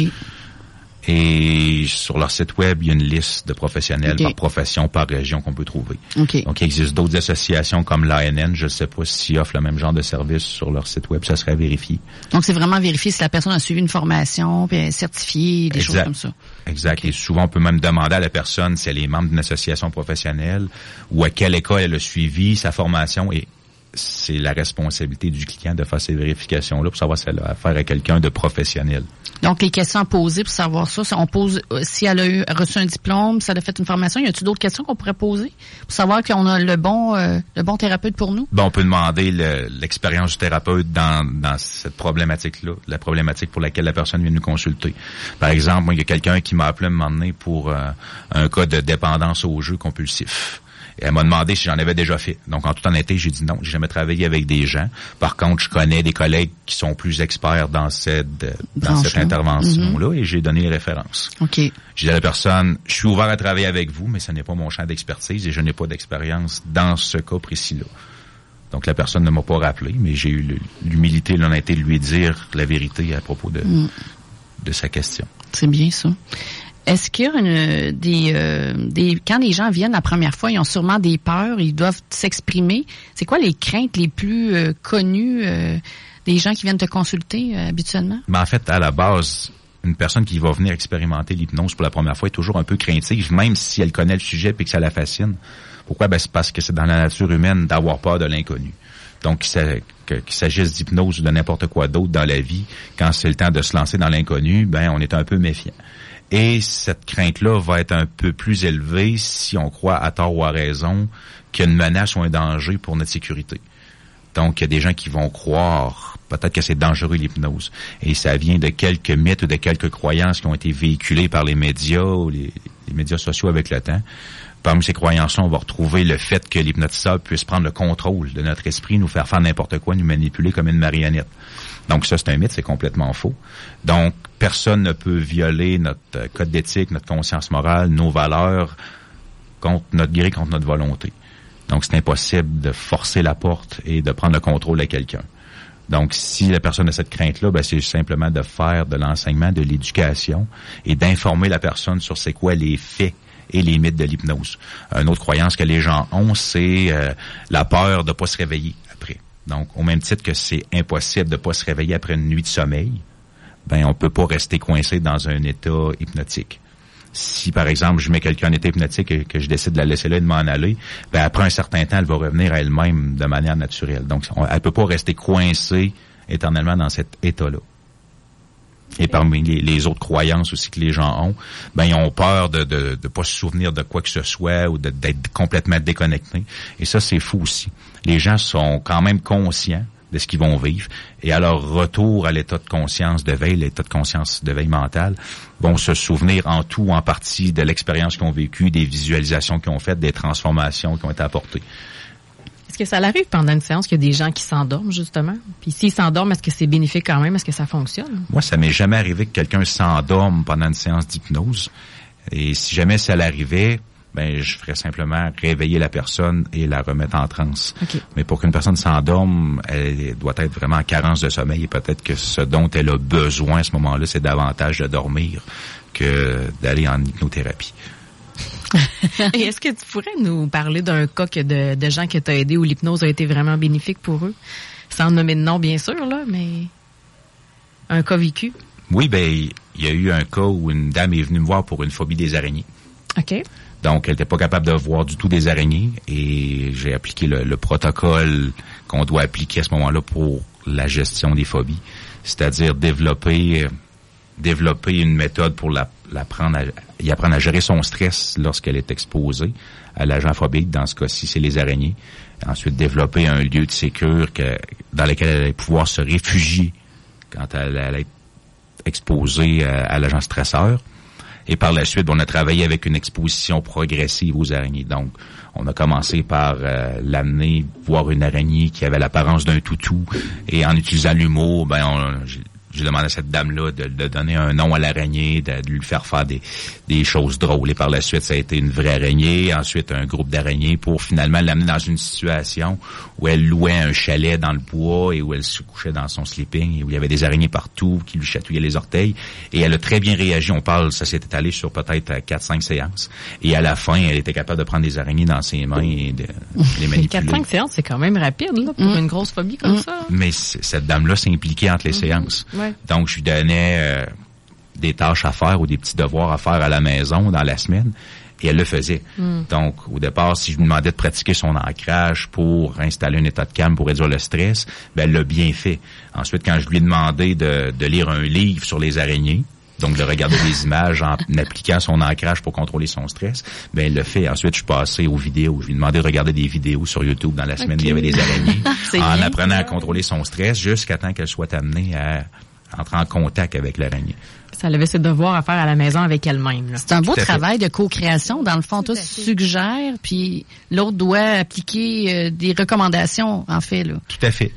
Et sur leur site web, il y a une liste de professionnels par profession, par région qu'on peut trouver. Donc, il existe d'autres associations comme l'ANN. Je ne sais pas s'ils offrent le même genre de service sur leur site web. Ça serait vérifié. Donc, c'est vraiment vérifier si la personne a suivi une formation, puis est certifiée, des choses comme ça. Exact. Et souvent, on peut même demander à la personne si elle est membre d'une association professionnelle ou à quelle école elle a suivi sa formation et c'est la responsabilité du client de faire ces vérifications-là pour savoir si elle a affaire à quelqu'un de professionnel. Donc, les questions à poser pour savoir ça, on pose euh, si elle a eu reçu un diplôme, si elle a fait une formation, y a-t-il d'autres questions qu'on pourrait poser pour savoir qu'on a le bon euh, le bon thérapeute pour nous? Bon, on peut demander l'expérience du thérapeute dans, dans cette problématique-là, la problématique pour laquelle la personne vient nous consulter. Par exemple, il y a quelqu'un qui m'a appelé à un moment donné pour euh, un cas de dépendance au jeu compulsif. Et elle m'a demandé si j'en avais déjà fait. Donc, en toute honnêteté, j'ai dit non, j'ai jamais travaillé avec des gens. Par contre, je connais des collègues qui sont plus experts dans cette, dans cette intervention-là mm-hmm. et j'ai donné les références. OK. J'ai dit à la personne, je suis ouvert à travailler avec vous, mais ce n'est pas mon champ d'expertise et je n'ai pas d'expérience dans ce cas précis-là. Donc, la personne ne m'a pas rappelé, mais j'ai eu l'humilité et l'honnêteté de lui dire la vérité à propos de, mm. de sa question. C'est bien ça. Est-ce qu'il y a des, euh, des quand les gens viennent la première fois, ils ont sûrement des peurs, ils doivent s'exprimer. C'est quoi les craintes les plus euh, connues euh, des gens qui viennent te consulter habituellement? Mais en fait, à la base, une personne qui va venir expérimenter l'hypnose pour la première fois est toujours un peu craintive, même si elle connaît le sujet et que ça la fascine. Pourquoi? Ben c'est parce que c'est dans la nature humaine d'avoir peur de l'inconnu. Donc, qu'il s'agisse d'hypnose ou de n'importe quoi d'autre dans la vie, quand c'est le temps de se lancer dans l'inconnu, ben on est un peu méfiant. Et cette crainte-là va être un peu plus élevée si on croit à tort ou à raison qu'il y a une menace ou un danger pour notre sécurité. Donc, il y a des gens qui vont croire peut-être que c'est dangereux l'hypnose. Et ça vient de quelques mythes ou de quelques croyances qui ont été véhiculées par les médias ou les, médias sociaux avec le temps. Parmi ces croyances-là, on va retrouver le fait que l'hypnotiseur puisse prendre le contrôle de notre esprit, nous faire faire n'importe quoi, nous manipuler comme une marionnette. Donc ça, c'est un mythe, c'est complètement faux. Donc, personne ne peut violer notre code d'éthique, notre conscience morale, nos valeurs contre notre gré, contre notre volonté. Donc, c'est impossible de forcer la porte et de prendre le contrôle de quelqu'un. Donc, si la personne a cette crainte-là, ben, c'est simplement de faire de l'enseignement, de l'éducation et d'informer la personne sur c'est quoi les faits et les mythes de l'hypnose. Une autre croyance que les gens ont, c'est euh, la peur de ne pas se réveiller. Donc, au même titre que c'est impossible de ne pas se réveiller après une nuit de sommeil, ben on peut pas rester coincé dans un état hypnotique. Si, par exemple, je mets quelqu'un en état hypnotique et que je décide de la laisser là et de m'en aller, ben après un certain temps, elle va revenir à elle-même de manière naturelle. Donc, on, elle peut pas rester coincée éternellement dans cet état-là. Et parmi les, autres croyances aussi que les gens ont, ben ils ont peur de pas se souvenir de quoi que ce soit ou d'être complètement déconnectés. Et ça, c'est fou aussi. Les gens sont quand même conscients de ce qu'ils vont vivre. Et à leur retour à l'état de conscience de veille, l'état de conscience de veille mentale, vont se souvenir en tout ou en partie de l'expérience qu'ils ont vécue, des visualisations qu'ils ont faites, des transformations qui ont été apportées. Est-ce que ça arrive pendant une séance qu'il y a des gens qui s'endorment, justement? Puis s'ils s'endorment, est-ce que c'est bénéfique quand même? Est-ce que ça fonctionne? Moi, ça m'est jamais arrivé que quelqu'un s'endorme pendant une séance d'hypnose. Et si jamais ça l'arrivait, ben je ferais simplement réveiller la personne et la remettre en transe. Mais pour qu'une personne s'endorme, elle doit être vraiment en carence de sommeil et peut-être que ce dont elle a besoin à ce moment-là, c'est davantage de dormir que d'aller en hypnothérapie. Et est-ce que tu pourrais nous parler d'un cas de, de gens qui t'ont aidé où l'hypnose a été vraiment bénéfique pour eux? Sans nommer de nom, bien sûr, là, mais un cas vécu? Oui, ben, il y a eu un cas où une dame est venue me voir pour une phobie des araignées. OK. Donc, elle n'était pas capable de voir du tout des araignées et j'ai appliqué le, protocole qu'on doit appliquer à ce moment-là pour la gestion des phobies, c'est-à-dire développer développer une méthode pour la, prendre y apprendre à gérer son stress lorsqu'elle est exposée à l'agent phobique. Dans ce cas-ci, c'est les araignées. Ensuite, développer un lieu de sécurité dans lequel elle allait pouvoir se réfugier quand elle allait être exposée à, à l'agent stresseur. Et par la suite, on a travaillé avec une exposition progressive aux araignées. Donc, on a commencé par euh, l'amener voir une araignée qui avait l'apparence d'un toutou. Et en utilisant l'humour, ben, on, j'ai demandé à cette dame-là de, de, donner un nom à l'araignée, de, lui faire faire des, des, choses drôles. Et par la suite, ça a été une vraie araignée, ensuite un groupe d'araignées pour finalement l'amener dans une situation où elle louait un chalet dans le bois et où elle se couchait dans son sleeping et où il y avait des araignées partout qui lui chatouillaient les orteils. Et elle a très bien réagi. On parle, ça s'est étalé sur peut-être 4-5 séances. Et à la fin, elle était capable de prendre des araignées dans ses mains et de, les manipuler. 4-5 séances, c'est quand même rapide là, pour mm. une grosse phobie comme mm. ça. Mais cette dame-là s'est impliquée entre les mm-hmm. séances. Donc, je lui donnais euh, des tâches à faire ou des petits devoirs à faire à la maison dans la semaine. Et elle le faisait. Hmm. Donc, au départ, si je lui demandais de pratiquer son ancrage pour installer un état de calme, pour réduire le stress, ben, elle l'a bien fait. Ensuite, quand je lui ai demandé de, de lire un livre sur les araignées, donc de regarder des images en appliquant son ancrage pour contrôler son stress, ben elle le fait. Ensuite, je suis passé aux vidéos. Je lui ai demandé de regarder des vidéos sur YouTube dans la semaine où il y avait des araignées, en bien, apprenant à contrôler son stress jusqu'à temps qu'elle soit amenée à entrer en contact avec l'araignée. Ça avait ses devoirs à faire à la maison avec elle-même. C'est un beau fait. travail de co-création. Dans le fond, Tout suggèrent, puis l'autre doit appliquer euh, des recommandations, en fait. Là. Tout à fait.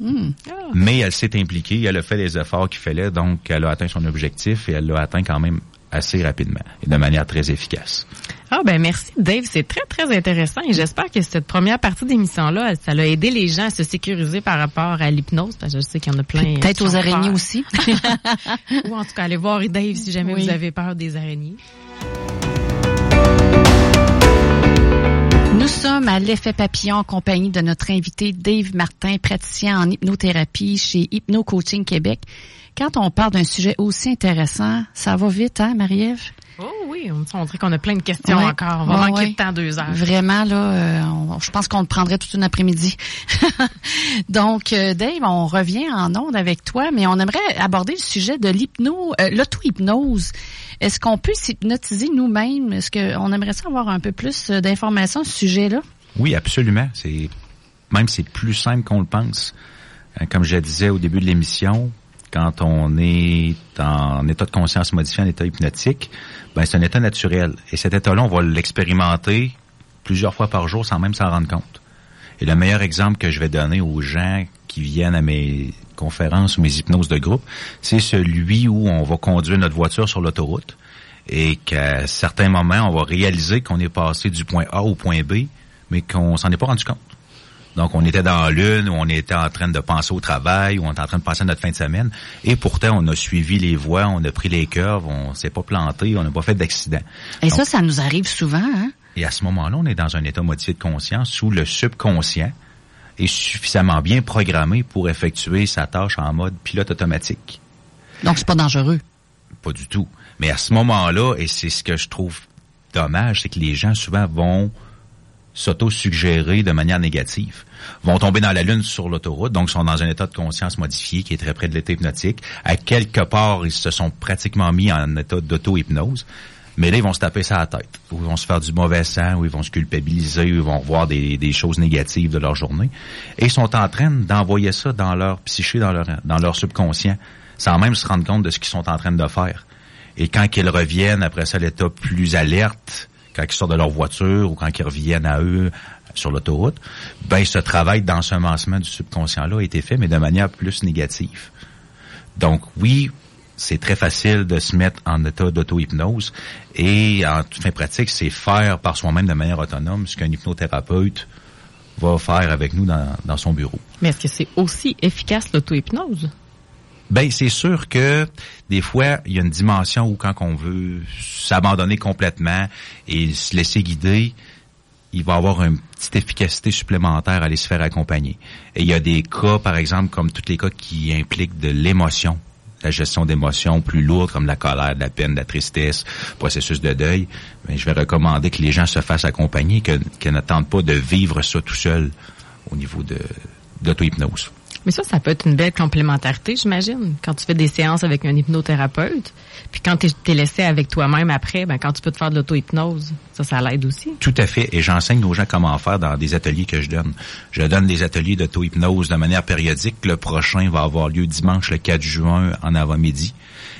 Hmm. Mais elle s'est impliquée, elle a fait les efforts qu'il fallait, donc elle a atteint son objectif et elle l'a atteint quand même assez rapidement et de manière très efficace. Ah ben merci Dave, c'est très très intéressant et j'espère que cette première partie d'émission là, ça a aidé les gens à se sécuriser par rapport à l'hypnose parce que je sais qu'il y en a plein. Peut-être aux araignées peur. aussi. Ou en tout cas, allez voir Dave si jamais Oui. vous avez peur des araignées. Nous sommes à l'effet papillon en compagnie de notre invité Dave Martin, praticien en hypnothérapie chez Hypno Coaching Québec. Quand on parle d'un sujet aussi intéressant, ça va vite, hein, Marie-Ève? Oh oui, on, dirait qu'on a plein de questions Ouais. encore. On va Ouais, manquer ouais. de temps deux heures. Vraiment, là, euh, on- je pense qu'on le prendrait toute une après-midi. Donc, euh, Dave, on revient en onde avec toi, mais on aimerait aborder le sujet de l'hypno, euh, l'auto-hypnose. Est-ce qu'on peut s'hypnotiser nous-mêmes? Est-ce qu'on aimerait ça avoir un peu plus euh, d'informations sur ce sujet-là? Oui, absolument. C'est même c'est plus simple qu'on le pense. Comme je le disais au début de l'émission, quand on est en état de conscience modifié, en état hypnotique, ben c'est un état naturel. Et cet état-là, on va l'expérimenter plusieurs fois par jour sans même s'en rendre compte. Et le meilleur exemple que je vais donner aux gens qui viennent à mes conférences ou mes hypnoses de groupe, c'est celui où on va conduire notre voiture sur l'autoroute et qu'à certains moments, on va réaliser qu'on est passé du point A au point B, mais qu'on s'en est pas rendu compte. Donc, on était dans lune, on était en train de penser au travail, on était en train de penser à notre fin de semaine, et pourtant, on a suivi les voies, on a pris les curves, on s'est pas planté, on n'a pas fait d'accident. Et Donc, ça, ça nous arrive souvent, hein? et à ce moment-là, on est dans un état modifié de conscience où le subconscient est suffisamment bien programmé pour effectuer sa tâche en mode pilote automatique. Donc, c'est pas dangereux. Pas du tout. Mais à ce moment-là, et c'est ce que je trouve dommage, c'est que les gens souvent vont s'auto-suggérer de manière négative. Vont tomber dans la lune sur l'autoroute, donc sont dans un état de conscience modifié qui est très près de l'état hypnotique. À quelque part, ils se sont pratiquement mis en état d'auto-hypnose. Mais là, ils vont se taper ça à la tête. Ou ils vont se faire du mauvais sang, ou ils vont se culpabiliser, ou ils vont voir des, choses négatives de leur journée. Et ils sont en train d'envoyer ça dans leur psyché, dans leur, dans leur subconscient, sans même se rendre compte de ce qu'ils sont en train de faire. Et quand ils reviennent après ça à l'état plus alerte, quand ils sortent de leur voiture ou quand ils reviennent à eux sur l'autoroute, ben ce travail d'ensemencement du subconscient-là a été fait, mais de manière plus négative. Donc oui, c'est très facile de se mettre en état d'auto-hypnose et en toute fin pratique, c'est faire par soi-même de manière autonome ce qu'un hypnothérapeute va faire avec nous dans, dans son bureau. Mais est-ce que c'est aussi efficace l'auto-hypnose? Ben c'est sûr que des fois il y a une dimension où quand on veut s'abandonner complètement et se laisser guider, il va avoir une petite efficacité supplémentaire à aller se faire accompagner. Et il y a des cas, par exemple, comme tous les cas qui impliquent de l'émotion, la gestion d'émotions plus lourdes comme la colère, de la peine, de la tristesse, processus de deuil. Mais je vais recommander que les gens se fassent accompagner, que, que n'attendent pas de vivre ça tout seul au niveau de d'auto-hypnose. Mais ça, ça peut être une belle complémentarité, j'imagine, quand tu fais des séances avec un hypnothérapeute. Puis quand tu es laissé avec toi-même après, ben quand tu peux te faire de l'auto-hypnose, ça, ça l'aide aussi. Tout à fait. Et j'enseigne aux gens comment faire dans des ateliers que je donne. Je donne des ateliers d'auto-hypnose de manière périodique. Le prochain va avoir lieu dimanche le 4 juin en avant-midi.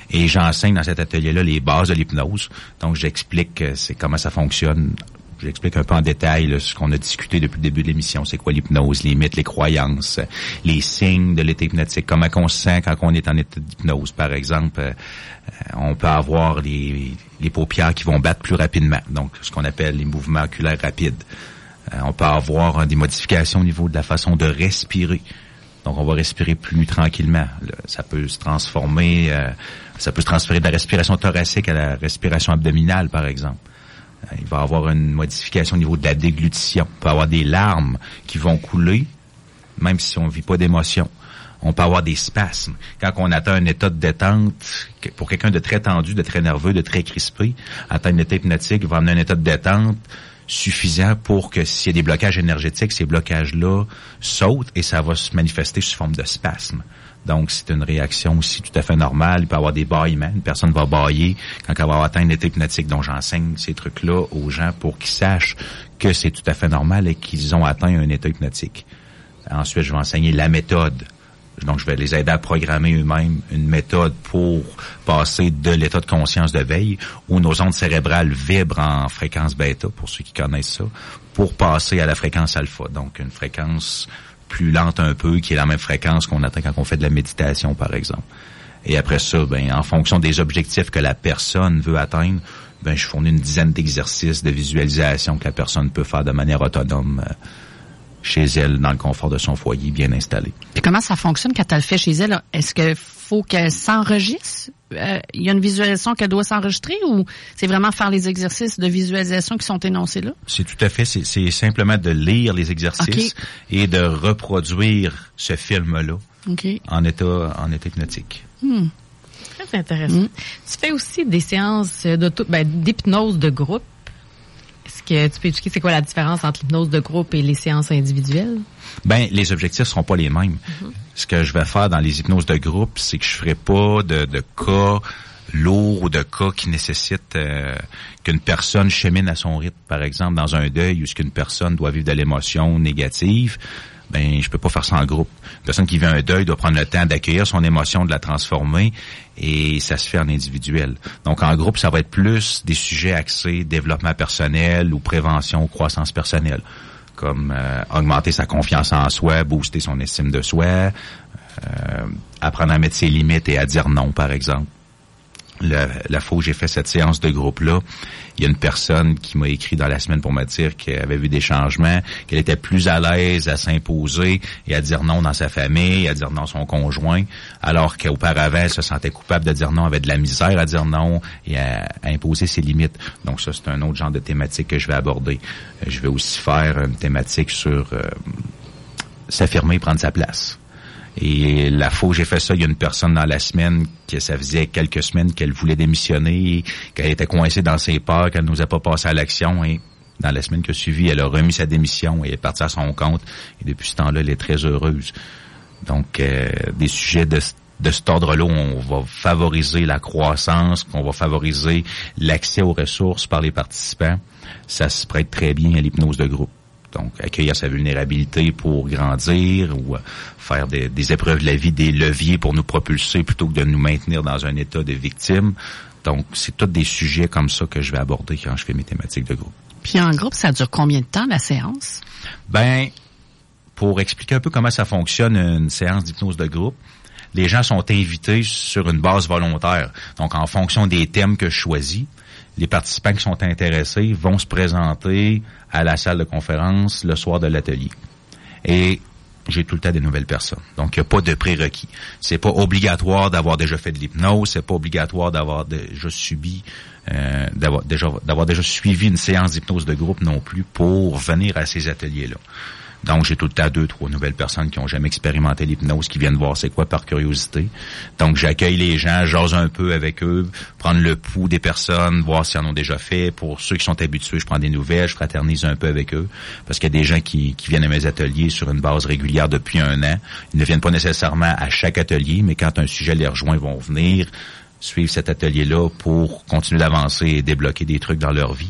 Et j'enseigne dans cet atelier-là les bases de l'hypnose. Donc j'explique euh, comment ça fonctionne. J'explique un peu en détail là, ce qu'on a discuté depuis le début de l'émission. C'est quoi l'hypnose, les mythes, les croyances, les signes de l'état hypnotique, comment on se sent quand on est en état d'hypnose. Par exemple, euh, on peut avoir les, les paupières qui vont battre plus rapidement. Donc, ce qu'on appelle les mouvements oculaires rapides. Euh, on peut avoir euh, des modifications au niveau de la façon de respirer. Donc, on va respirer plus tranquillement. Le- ça peut se transformer, ça peut se transférer de la respiration thoracique à la respiration abdominale, par exemple. Euh, Il va y avoir une modification au niveau de la déglutition. On peut avoir des larmes qui vont couler, même si on ne vit pas d'émotion. On peut avoir des spasmes. Quand on atteint un état de détente, pour quelqu'un de très tendu, de très nerveux, de très crispé, atteindre un état hypnotique va amener un état de détente suffisant pour que s'il y a des blocages énergétiques, ces blocages-là sautent et ça va se manifester sous forme de spasme. Donc, c'est une réaction aussi tout à fait normale. Il peut y avoir des bâillements. Une personne va bailler quand elle va atteindre l'état hypnotique. Donc, j'enseigne ces trucs-là aux gens pour qu'ils sachent que c'est tout à fait normal et qu'ils ont atteint un état hypnotique. Ensuite, je vais enseigner la méthode. Donc, je vais les aider à programmer eux-mêmes une méthode pour passer de l'état de conscience de veille où nos ondes cérébrales vibrent en fréquence bêta, pour ceux qui connaissent ça, pour passer à la fréquence alpha. Donc, une fréquence plus lente un peu, qui est la même fréquence qu'on atteint quand on fait de la méditation, par exemple. Et après ça, ben, en fonction des objectifs que la personne veut atteindre, ben, je fournis une dizaine d'exercices de visualisation que la personne peut faire de manière autonome euh, chez elle, dans le confort de son foyer, bien installé. Puis comment ça fonctionne quand elle le fait chez elle? Est-ce qu'il faut qu'elle s'enregistre? Euh, il y a une visualisation qu'elle doit s'enregistrer ou c'est vraiment faire les exercices de visualisation qui sont énoncés là? C'est tout à fait. C'est simplement de lire les exercices et de reproduire ce film-là en état en état hypnotique. Hmm. Très intéressant. Hmm. Tu fais aussi des séances ben, d'hypnose de groupe. Que tu peux expliquer c'est quoi la différence entre l'hypnose de groupe et les séances individuelles? Ben, les objectifs seront pas les mêmes. Mm-hmm. Ce que je vais faire dans les hypnoses de groupe, c'est que je ferai pas de, de cas lourds ou de cas qui nécessitent euh, qu'une personne chemine à son rythme. Par exemple, dans un deuil où ce qu'une personne doit vivre de l'émotion négative, ben je peux pas faire ça en groupe. Une personne qui vit un deuil doit prendre le temps d'accueillir son émotion, de la transformer, et ça se fait en individuel. Donc en groupe, ça va être plus des sujets axés développement personnel ou prévention ou croissance personnelle, comme euh, augmenter sa confiance en soi, booster son estime de soi, euh, apprendre à mettre ses limites et à dire non, par exemple la, la fois où j'ai fait cette séance de groupe-là, il y a une personne qui m'a écrit dans la semaine pour me dire qu'elle avait vu des changements, qu'elle était plus à l'aise à s'imposer et à dire non dans sa famille, à dire non à son conjoint, alors qu'auparavant, elle se sentait coupable de dire non, avait de la misère à dire non et à, imposer ses limites. Donc ça, c'est un autre genre de thématique que je vais aborder. Je vais aussi faire une thématique sur euh, s'affirmer, prendre sa place. Et la fois j'ai fait ça, il y a une personne dans la semaine que ça faisait quelques semaines qu'elle voulait démissionner, qu'elle était coincée dans ses peurs, qu'elle nous a pas passé à l'action et dans la semaine qui a suivi, elle a remis sa démission et est partie à son compte. Et depuis ce temps-là, elle est très heureuse. Donc, euh, des sujets de, de cet ordre-là, on va favoriser la croissance, qu'on va favoriser l'accès aux ressources par les participants. Ça se prête très bien à l'hypnose de groupe. Donc, accueillir sa vulnérabilité pour grandir ou euh, faire des, épreuves de la vie, des leviers pour nous propulser plutôt que de nous maintenir dans un état de victime. Donc, c'est tous des sujets comme ça que je vais aborder quand je fais mes thématiques de groupe. Puis en groupe, ça dure combien de temps la séance? Ben, pour expliquer un peu comment ça fonctionne une séance d'hypnose de groupe, les gens sont invités sur une base volontaire. Donc, en fonction des thèmes que je choisis, les participants qui sont intéressés vont se présenter à la salle de conférence le soir de l'atelier. Et j'ai tout le temps des nouvelles personnes. Donc, il n'y a pas de prérequis. C'est pas obligatoire d'avoir déjà fait de l'hypnose, c'est pas obligatoire d'avoir déjà subi, euh, d'avoir déjà, d'avoir déjà suivi une séance d'hypnose de groupe non plus pour venir à ces ateliers-là. Donc, j'ai tout le temps deux, trois nouvelles personnes qui ont jamais expérimenté l'hypnose, qui viennent voir c'est quoi par curiosité. Donc, j'accueille les gens, j'ose un peu avec eux, prendre le pouls des personnes, voir s'ils en ont déjà fait. Pour ceux qui sont habitués, je prends des nouvelles, je fraternise un peu avec eux. Parce qu'il y a des gens qui, qui viennent à mes ateliers sur une base régulière depuis un an. Ils ne viennent pas nécessairement à chaque atelier, mais quand un sujet les rejoint, ils vont venir suivre cet atelier-là pour continuer d'avancer et débloquer des trucs dans leur vie.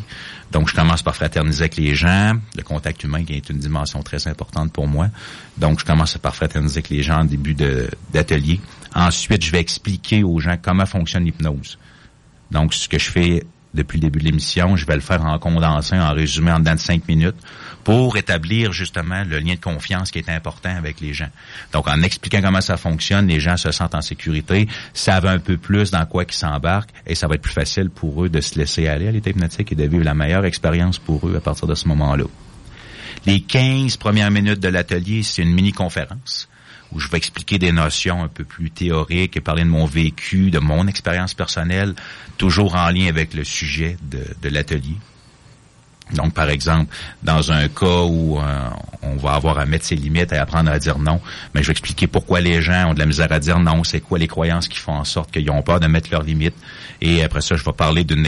Donc, je commence par fraterniser avec les gens, le contact humain qui est une dimension très importante pour moi. Donc, je commence par fraterniser avec les gens en début d'atelier. Ensuite, je vais expliquer aux gens comment fonctionne l'hypnose. Donc, ce que je fais depuis le début de l'émission. Je vais le faire en condensé, en résumé en dedans de cinq minutes pour établir justement le lien de confiance qui est important avec les gens. Donc, en expliquant comment ça fonctionne, les gens se sentent en sécurité, savent un peu plus dans quoi ils s'embarquent et ça va être plus facile pour eux de se laisser aller à l'état hypnotique et de vivre la meilleure expérience pour eux à partir de ce moment-là. Les 15 premières minutes de l'atelier, c'est une mini-conférence où je vais expliquer des notions un peu plus théoriques et parler de mon vécu, de mon expérience personnelle, toujours en lien avec le sujet de, l'atelier. Donc, par exemple, dans un cas où euh, on va avoir à mettre ses limites et apprendre à dire non, mais je vais expliquer pourquoi les gens ont de la misère à dire non, c'est quoi les croyances qui font en sorte qu'ils ont peur de mettre leurs limites. Et après ça, je vais parler d'une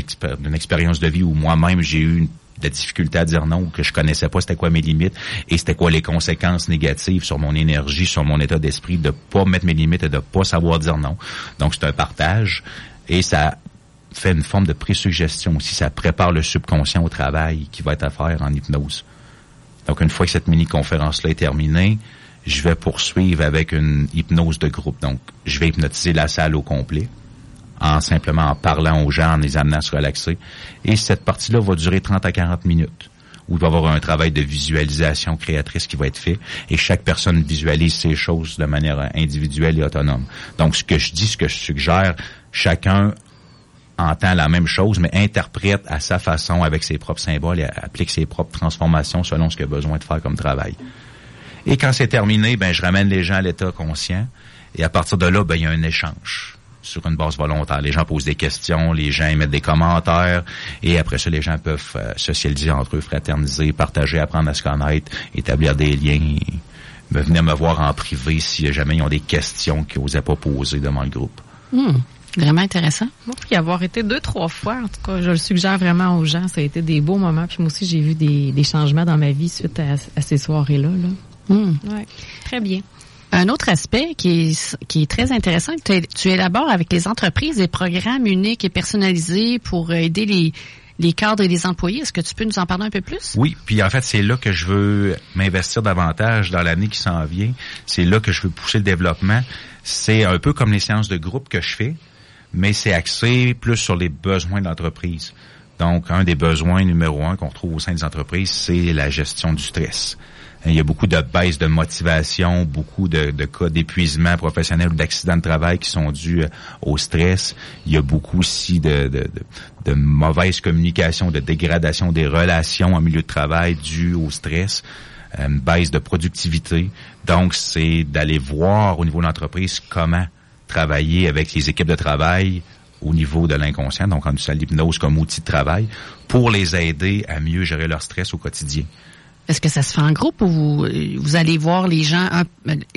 expérience de vie où moi-même j'ai eu de la difficulté à dire non, que je connaissais pas c'était quoi mes limites et c'était quoi les conséquences négatives sur mon énergie, sur mon état d'esprit de pas mettre mes limites et de pas savoir dire non. Donc c'est un partage et ça fait une forme de présuggestion aussi. Ça prépare le subconscient au travail qui va être à faire en hypnose. Donc, une fois que cette mini-conférence-là est terminée, je vais poursuivre avec une hypnose de groupe. Donc, je vais hypnotiser la salle au complet en simplement en parlant aux gens, en les amenant à se relaxer. Et cette partie-là va durer 30 à 40 minutes où il va y avoir un travail de visualisation créatrice qui va être fait et chaque personne visualise ces choses de manière individuelle et autonome. Donc, ce que je dis, ce que je suggère, chacun entend la même chose, mais interprète à sa façon avec ses propres symboles et applique ses propres transformations selon ce qu'il a besoin de faire comme travail. Et quand c'est terminé, ben je ramène les gens à l'état conscient. Et à partir de là, ben il y a un échange sur une base volontaire. Les gens posent des questions, les gens émettent des commentaires, et après ça, les gens peuvent euh, socialiser entre eux, fraterniser, partager, apprendre à se connaître, établir des liens, venir me voir en privé si jamais ils ont des questions qu'ils n'osaient pas poser devant le groupe. Hmm. Vraiment intéressant. Moi, pour y avoir été deux, trois fois, en tout cas, je le suggère vraiment aux gens. Ça a été des beaux moments. Puis moi aussi, j'ai vu des, des, changements dans ma vie suite à, ces soirées-là. Là. Hmm. Ouais. Très bien. Un autre aspect qui est, qui est très intéressant, tu, tu élabores avec les entreprises des programmes uniques et personnalisés pour aider les, les cadres et les employés. Est-ce que tu peux nous en parler un peu plus? Oui, puis en fait, c'est là que je veux m'investir davantage dans l'année qui s'en vient. C'est là que je veux pousser le développement. C'est un peu comme les séances de groupe que je fais mais c'est axé plus sur les besoins de l'entreprise. Donc, un des besoins numéro un qu'on retrouve au sein des entreprises, c'est la gestion du stress. Il y a beaucoup de baisse de motivation, beaucoup de, cas d'épuisement professionnel ou d'accidents de travail qui sont dus euh, au stress. Il y a beaucoup aussi de, de, de, mauvaise communication, de dégradation des relations en milieu de travail dû au stress, euh, une baisse de productivité. Donc, c'est d'aller voir au niveau de l'entreprise comment travailler avec les équipes de travail au niveau de l'inconscient, donc en utilisant l'hypnose comme outil de travail, pour les aider à mieux gérer leur stress au quotidien. Est-ce que ça se fait en groupe ou vous, vous allez voir les gens,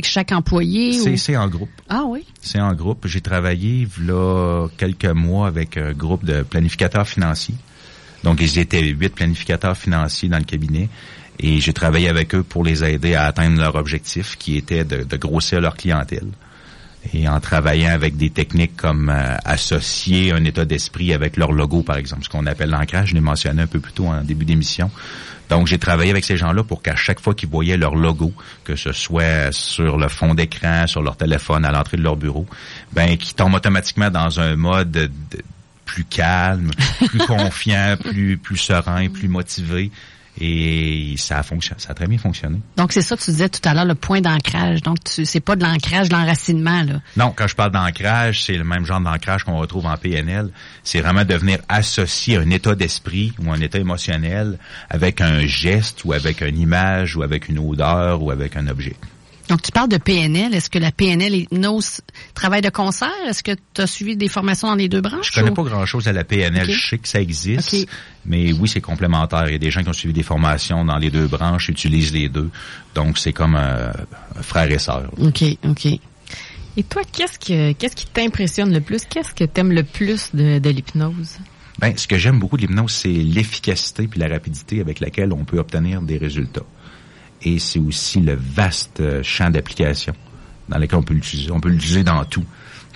chaque employé? C'est en groupe. Ah oui? C'est en groupe. J'ai travaillé là quelques mois avec un groupe de planificateurs financiers. Donc, ils étaient huit planificateurs financiers dans le cabinet. Et j'ai travaillé avec eux pour les aider à atteindre leur objectif, qui était de, de grossir leur clientèle et en travaillant avec des techniques comme euh, associer un état d'esprit avec leur logo, par exemple, ce qu'on appelle l'ancrage, je l'ai mentionné un peu plus tôt en début d'émission. Donc, j'ai travaillé avec ces gens-là pour qu'à chaque fois qu'ils voyaient leur logo, que ce soit sur le fond d'écran, sur leur téléphone, à l'entrée de leur bureau, ben, qu'ils tombent automatiquement dans un mode plus calme, plus confiant, plus plus serein, plus motivé. Et ça a fonctionné, ça a très bien fonctionné. Donc c'est ça que tu disais tout à l'heure, le point d'ancrage. Donc c'est pas de l'ancrage, de l'enracinement là. Non, quand je parle d'ancrage, c'est le même genre d'ancrage qu'on retrouve en PNL. C'est vraiment de venir associer un état d'esprit ou un état émotionnel avec un geste ou avec une image ou avec une odeur ou avec un objet. Donc, tu parles de PNL. Est-ce que la PNL et hypnose travaille de concert? Est-ce que tu as suivi des formations dans les deux branches? Je connais pas grand-chose à la PNL. Je sais que ça existe, mais oui, c'est complémentaire. Il y a des gens qui ont suivi des formations dans les deux branches, utilisent les deux. Donc, c'est comme un, frère et sœur. OK, OK. Et toi, qu'est-ce que qu'est-ce qui t'impressionne le plus? Qu'est-ce que tu aimes le plus de, de l'hypnose? Ben, ce que j'aime beaucoup de l'hypnose, c'est l'efficacité puis la rapidité avec laquelle on peut obtenir des résultats et c'est aussi le vaste euh, champ d'application dans lequel on peut l'utiliser. On peut l'utiliser dans tout.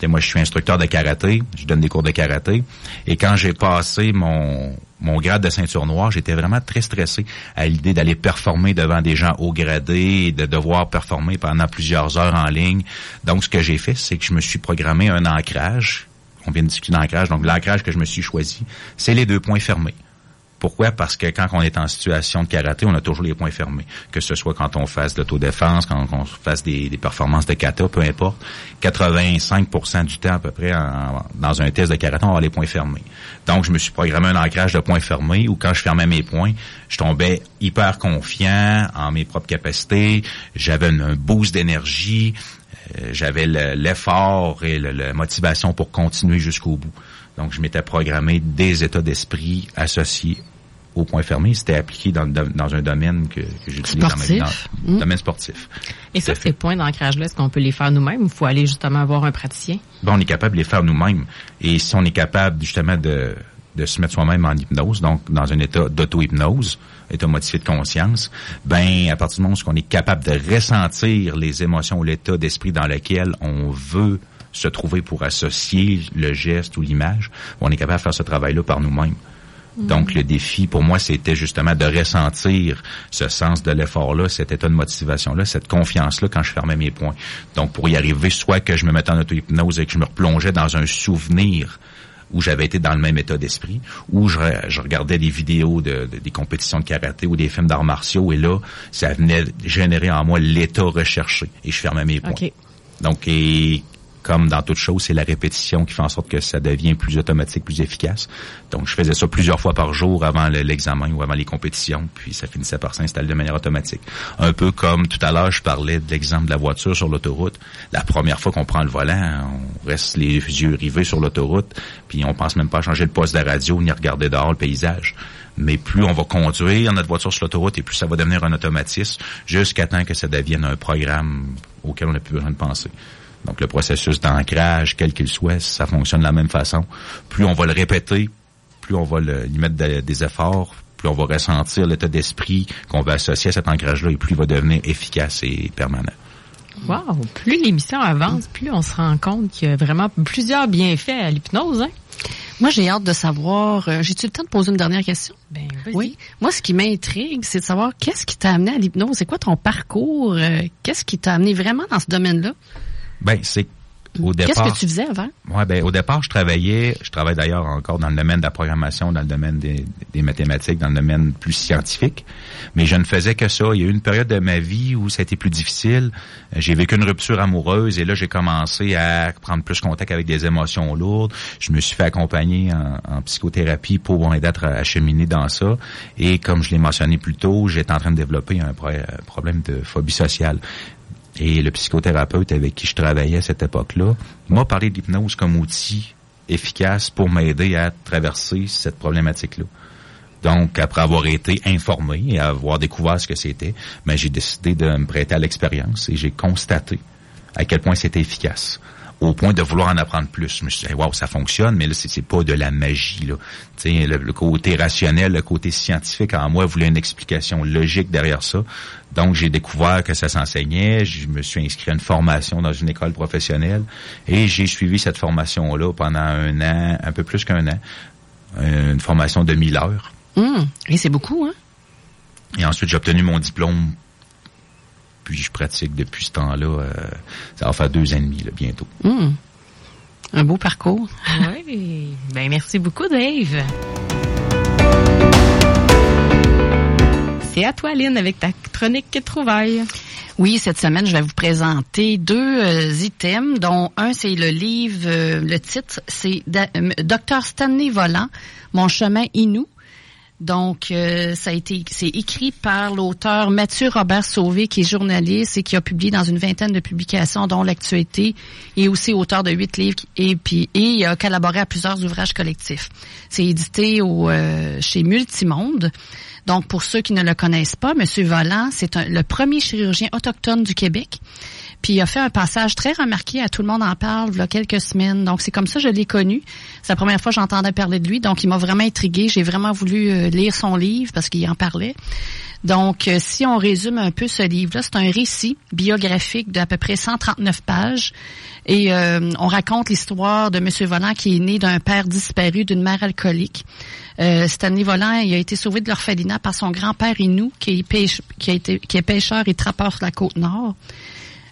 moi, je suis instructeur de karaté, je donne des cours de karaté, et quand j'ai passé mon, mon grade de ceinture noire, j'étais vraiment très stressé à l'idée d'aller performer devant des gens haut gradés et de devoir performer pendant plusieurs heures en ligne. Donc, ce que j'ai fait, c'est que je me suis programmé un ancrage. On vient de discuter d'ancrage. Donc, l'ancrage que je me suis choisi, c'est les deux points fermés. Pourquoi? Parce que quand on est en situation de karaté, on a toujours les points fermés. Que ce soit quand on fasse de l'autodéfense, quand on fasse des, performances de kata, peu importe. 85% du temps à peu près dans un test de karaté, on avoir les points fermés. Donc, je me suis programmé un ancrage de points fermés où quand je fermais mes points, je tombais hyper confiant en mes propres capacités. J'avais un boost d'énergie. Euh, j'avais l'effort et la motivation pour continuer jusqu'au bout. Donc, je m'étais programmé des états d'esprit associés au point fermé, c'était appliqué dans, dans un domaine que, que j'utilise dans, Sportif. dans Mm. domaine sportif. Et ça, ces points d'ancrage-là, est-ce qu'on peut les faire nous-mêmes ou faut aller justement voir un praticien? Ben, on est capable de les faire nous-mêmes. Et si on est capable justement de, de se mettre soi-même en hypnose, donc dans un état d'auto-hypnose, état modifié de conscience, ben à partir du moment où on est capable de ressentir les émotions ou l'état d'esprit dans lequel on veut se trouver pour associer le geste ou l'image, on est capable de faire ce travail-là par nous-mêmes. Donc, le défi, pour moi, c'était justement de ressentir ce sens de l'effort-là, cet état de motivation-là, cette confiance-là quand je fermais mes points. Donc, pour y arriver, soit que je me mettais en auto-hypnose et que je me replongeais dans un souvenir où j'avais été dans le même état d'esprit, ou je, je regardais des vidéos de, de- des compétitions de karaté ou des films d'arts martiaux, et là, ça venait générer en moi l'état recherché, et je fermais mes points. OK. Donc, et comme dans toute chose, c'est la répétition qui fait en sorte que ça devient plus automatique, plus efficace. Donc, je faisais ça plusieurs fois par jour avant le- l'examen ou avant les compétitions, puis ça finissait par s'installer de manière automatique. Un peu comme tout à l'heure, je parlais de l'exemple de la voiture sur l'autoroute. La première fois qu'on prend le volant, on reste les yeux rivés sur l'autoroute, puis on pense même pas à changer le poste de radio ni regarder dehors le paysage. Mais plus on va conduire notre voiture sur l'autoroute et plus ça va devenir un automatisme jusqu'à temps que ça devienne un programme auquel on n'a plus besoin de penser. Donc le processus d'ancrage, quel qu'il soit, ça fonctionne de la même façon. Plus on va le répéter, plus on va le, y mettre de- des efforts, plus on va ressentir l'état d'esprit qu'on va associer à cet ancrage-là et plus il va devenir efficace et permanent. Wow! Plus l'émission avance, plus on se rend compte qu'il y a vraiment plusieurs bienfaits à l'hypnose, hein? Moi, j'ai hâte de savoir. euh, J'ai-tu le temps de poser une dernière question? Ben. Oui. Moi, ce qui m'intrigue, c'est de savoir qu'est-ce qui t'a amené à l'hypnose? C'est quoi ton parcours? euh, qu'est-ce qui t'a amené vraiment dans ce domaine-là? Ben, c'est au Qu'est-ce départ. que tu faisais avant? Ouais, ben, au départ, je travaillais, je travaille d'ailleurs encore dans le domaine de la programmation, dans le domaine des, des mathématiques, dans le domaine plus scientifique. Mais je ne faisais que ça. Il y a eu une période de ma vie où ça a été plus difficile. Euh, J'ai vécu une rupture amoureuse et là, j'ai commencé à prendre plus contact avec des émotions lourdes. Je me suis fait accompagner en, en psychothérapie pour m'aider à cheminer dans ça. Et comme je l'ai mentionné plus tôt, j'étais en train de développer un pro- un problème de phobie sociale. Et le psychothérapeute avec qui je travaillais à cette époque-là m'a parlé de l'hypnose comme outil efficace pour m'aider à traverser cette problématique-là. Donc, après avoir été informé et avoir découvert ce que c'était, ben, j'ai décidé de me prêter à l'expérience et j'ai constaté à quel point c'était efficace. Au point de vouloir en apprendre plus. Je me suis dit, wow, ça fonctionne, mais là, c'est pas de la magie, là. Tu sais, le, le côté rationnel, le côté scientifique en moi voulait une explication logique derrière ça. Donc, j'ai découvert que ça s'enseignait. Je me suis inscrit à une formation dans une école professionnelle et j'ai suivi cette formation-là pendant un an, un peu plus qu'un an. Une formation de 1000 heures. Hum, Et c'est beaucoup, hein? Et ensuite, j'ai obtenu mon diplôme. Puis je pratique depuis ce temps-là. euh, ça va faire deux ans et demi, là, bientôt. Hum. Un beau parcours. Oui. Ben, merci beaucoup, Dave. C'est à toi, Lynn, avec ta chronique Trouvaille. Oui, cette semaine, je vais vous présenter deux euh, items, dont un, c'est le livre, euh, le titre, c'est Docteur Stanley Volant, Mon chemin Inou. Donc, euh, ça a été, c'est écrit par l'auteur Mathieu Robert Sauvé, qui est journaliste et qui a publié dans une vingtaine de publications, dont l'actualité, et aussi auteur de huit livres, et puis il a collaboré à plusieurs ouvrages collectifs. C'est édité euh, chez Multimonde. Donc, pour ceux qui ne le connaissent pas, Monsieur Volant, c'est le premier chirurgien autochtone du Québec. Puis il a fait un passage très remarqué, à tout le monde en parle, il y a quelques semaines. Donc c'est comme ça que je l'ai connu. C'est la première fois que j'entendais parler de lui, donc il m'a vraiment intrigué. J'ai vraiment voulu euh, lire son livre parce qu'il en parlait. Donc euh, si on résume un peu ce livre-là, c'est un récit biographique d'à peu près 139 pages. Et euh, on raconte l'histoire de Monsieur Volant qui est né d'un père disparu, d'une mère alcoolique. Euh, Stanley Volant, il a été sauvé de l'orphelinat par son grand-père Inou, qui qui, qui est pêcheur et trappeur sur la côte nord.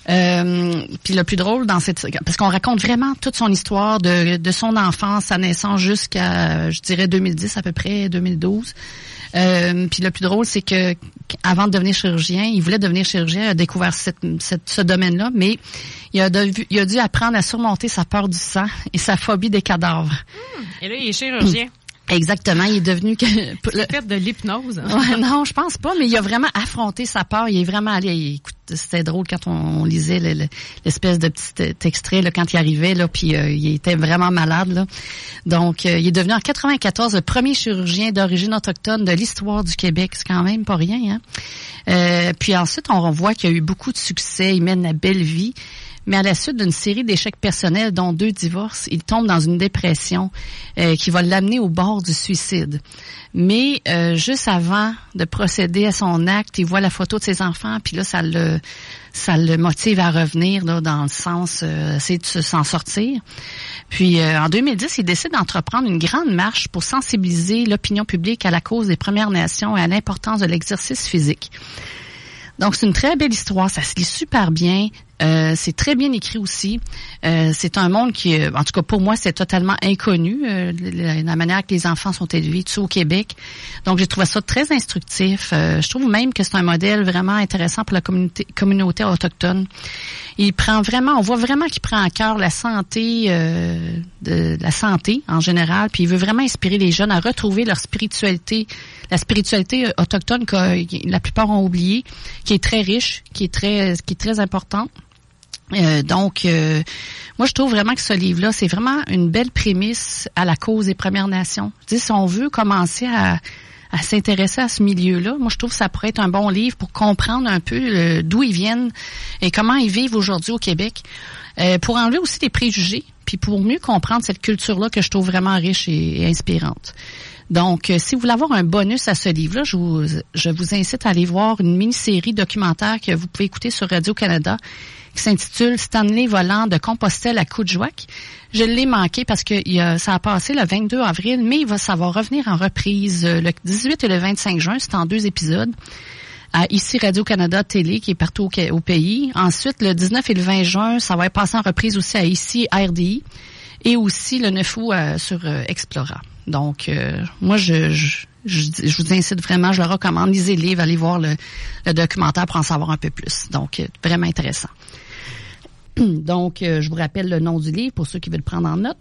Euh, puis le plus drôle dans cette parce qu'on raconte vraiment toute son histoire de, de son enfance, sa naissance jusqu'à je dirais 2010 à peu près 2012. Euh, puis le plus drôle c'est que avant de devenir chirurgien, il voulait devenir chirurgien, il a découvert ce domaine-là, mais il a, devu- il a dû apprendre à surmonter sa peur du sang et sa phobie des cadavres. Et là, il est chirurgien. Exactement, il est devenu que le fait de l'hypnose. Ouais, non, je pense pas, mais il a vraiment affronté sa peur. Il est vraiment allé. Écoute, c'était drôle quand on, lisait l'espèce de petit extrait là, quand il arrivait là, puis euh, il était vraiment malade là. Donc, euh, il est devenu en 94 le premier chirurgien d'origine autochtone de l'histoire du Québec. C'est quand même pas rien. Hein? Euh, puis ensuite, on voit qu'il a eu beaucoup de succès. Il mène la belle vie mais à la suite d'une série d'échecs personnels, dont deux divorces, il tombe dans une dépression euh, qui va l'amener au bord du suicide. Mais euh, juste avant de procéder à son acte, il voit la photo de ses enfants, puis là, ça le, ça le motive à revenir là, dans le sens, euh, essayer de s'en sortir. Puis en 2010, il décide d'entreprendre une grande marche pour sensibiliser l'opinion publique à la cause des Premières Nations et à l'importance de l'exercice physique. Donc, c'est une très belle histoire. Ça se lit super bien. Euh, c'est très bien écrit aussi. Euh, c'est un monde qui, euh, en tout cas pour moi, c'est totalement inconnu, la, manière que les enfants sont élevés, tout au Québec. Donc j'ai trouvé ça très instructif. je trouve même que c'est un modèle vraiment intéressant pour la communauté, communauté autochtone. Il prend vraiment, on voit vraiment qu'il prend à cœur la santé, de, la santé en général, puis il veut vraiment inspirer les jeunes à retrouver leur spiritualité, la spiritualité autochtone que la plupart ont oublié, qui est très riche, qui est très, qui est très importante. Euh, donc, euh, moi, je trouve vraiment que ce livre-là, c'est vraiment une belle prémisse à la cause des Premières Nations. Je si on veut commencer à, s'intéresser à ce milieu-là, moi, je trouve que ça pourrait être un bon livre pour comprendre un peu euh, d'où ils viennent et comment ils vivent aujourd'hui au Québec, pour enlever aussi des préjugés, puis pour mieux comprendre cette culture-là que je trouve vraiment riche et, inspirante. Donc, si vous voulez avoir un bonus à ce livre-là, je vous, je vous incite à aller voir une mini-série documentaire que vous pouvez écouter sur Radio-Canada qui s'intitule Stanley volant de Compostelle à Coudjouac. Je l'ai manqué parce que ça a passé le 22 avril, mais il va savoir revenir en reprise euh, le 18 et le 25 juin. C'est en deux épisodes. À ici Radio-Canada Télé, qui est partout au, pays. Ensuite, le 19 et le 20 juin, ça va être passé en reprise aussi à ici RDI et aussi le 9 août euh, sur euh, Explora. Donc, moi, je, je, vous incite vraiment, je le recommande, lisez le livre, allez voir le, le documentaire pour en savoir un peu plus. Donc, vraiment intéressant. Donc, euh, je vous rappelle le nom du livre pour ceux qui veulent prendre en note.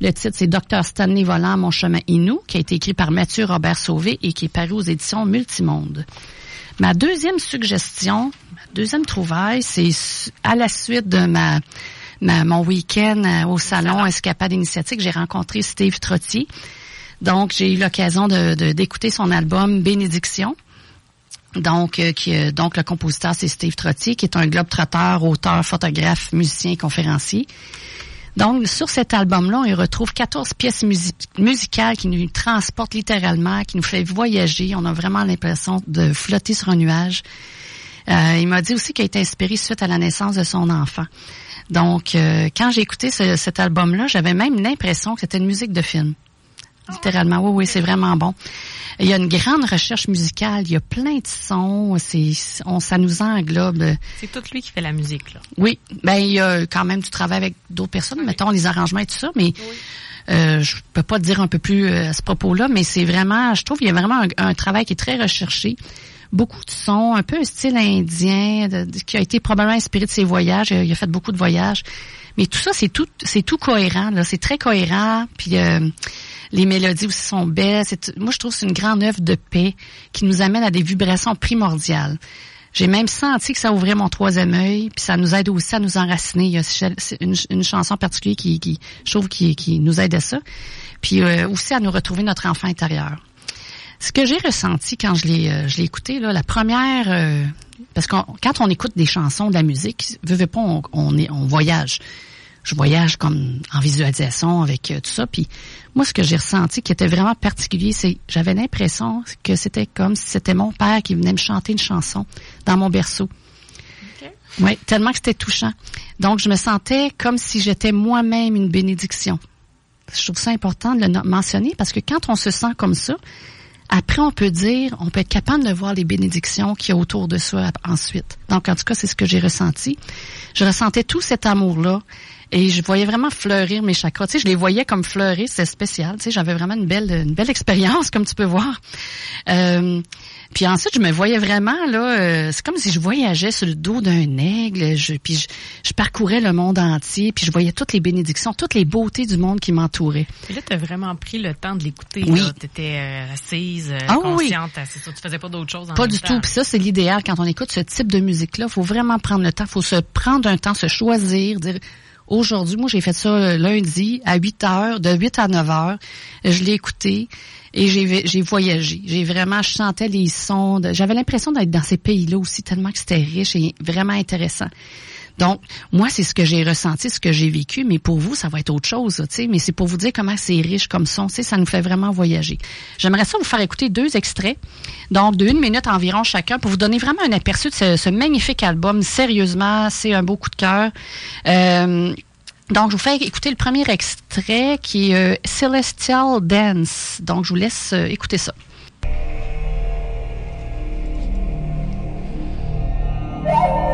Le titre, c'est Docteur Stanley Volant, Mon chemin Inou, qui a été écrit par Mathieu Robert Sauvé et qui est paru aux éditions Multimonde. Ma deuxième suggestion, ma deuxième trouvaille, c'est à la suite de ma, mon week-end euh, au salon Escapade Initiatique, j'ai rencontré Steve Trottier. Donc, j'ai eu l'occasion d'écouter son album Bénédiction. Donc, euh, euh, donc le compositeur, c'est Steve Trottier, qui est un globe-trotteur, auteur, photographe, musicien, conférencier. Donc, sur cet album-là, on retrouve 14 pièces musicales qui nous transportent littéralement, qui nous fait voyager. On a vraiment l'impression de flotter sur un nuage. Euh, il m'a dit aussi qu'il a été inspiré suite à la naissance de son enfant. Donc, quand j'ai écouté cet album-là, j'avais même l'impression que c'était une musique de film. Littéralement, oui, oui, c'est vraiment bon. Il y a une grande recherche musicale, il y a plein de sons, c'est, on, ça nous englobe. C'est tout lui qui fait la musique, là. Oui, ben il y a quand même du travail avec d'autres personnes, mettons les arrangements et tout ça, mais euh, je peux pas dire un peu plus euh, à ce propos-là, mais c'est vraiment, je trouve, il y a vraiment un, travail qui est très recherché. Beaucoup de sons, un peu un style indien, qui a été probablement inspiré de ses voyages. Il a fait beaucoup de voyages, mais tout ça, c'est tout, c'est tout cohérent. Là, c'est très cohérent. Puis euh, les mélodies aussi sont belles. Moi, je trouve que c'est une grande œuvre de paix qui nous amène à des vibrations primordiales. J'ai même senti que ça ouvrait mon troisième œil, puis ça nous aide aussi à nous enraciner. Il y a une, chanson particulière qui, qui je trouve, qui, nous aide à ça. Puis euh, aussi à nous retrouver notre enfant intérieur. Ce que j'ai ressenti quand je l'ai, euh, je l'ai écouté, là, la première, euh, parce que quand on écoute des chansons, de la musique, veux, pas, on, est, on voyage je voyage comme en visualisation avec euh, tout ça. Puis moi, ce que j'ai ressenti qui était vraiment particulier, c'est j'avais l'impression que c'était comme si c'était mon père qui venait me chanter une chanson dans mon berceau. Oui, tellement que c'était touchant. Donc, je me sentais comme si j'étais moi-même une bénédiction. Je trouve ça important de le mentionner parce que quand on se sent comme ça, après, on peut dire, on peut être capable de voir les bénédictions qu'il y a autour de soi ensuite. Donc, en tout cas, c'est ce que j'ai ressenti. Je ressentais tout cet amour-là Et je voyais vraiment fleurir mes chakras. Tu sais, je les voyais comme fleurir, c'est spécial. Tu sais, j'avais vraiment une belle, une belle expérience, comme tu peux voir. Euh, puis ensuite, je me voyais vraiment là, euh, c'est comme si je voyageais sur le dos d'un aigle. Je, puis je, je, parcourais le monde entier, puis je voyais toutes les bénédictions, toutes les beautés du monde qui m'entourait. Et là, tu as vraiment pris le temps de l'écouter. Oui. Tu étais euh, assise, euh, Ah oui, oui. consciente. C'est ça, tu faisais pas d'autre chose en Pas même du temps. tout. Puis ça, c'est l'idéal quand on écoute ce type de musique-là. faut vraiment prendre le temps. faut se prendre un temps, se choisir, dire aujourd'hui, moi j'ai fait ça euh, lundi à 8 heures, de 8 à 9 heures. Je l'ai écouté et j'ai voyagé. J'ai vraiment, je sentais les sons. J'avais l'impression d'être dans ces pays-là aussi, tellement que c'était riche et vraiment intéressant. Donc, moi, c'est ce que j'ai ressenti, ce que j'ai vécu, mais pour vous, ça va être autre chose, tu sais. Mais c'est pour vous dire comment c'est riche comme son, tu sais, ça nous fait vraiment voyager. J'aimerais ça vous faire écouter deux extraits, donc de une minute environ chacun, pour vous donner vraiment un aperçu de ce, ce magnifique album. Sérieusement, c'est un beau coup de cœur. Euh, donc, je vous fais écouter le premier extrait qui est euh, Celestial Dance. Donc, je vous laisse euh, écouter ça.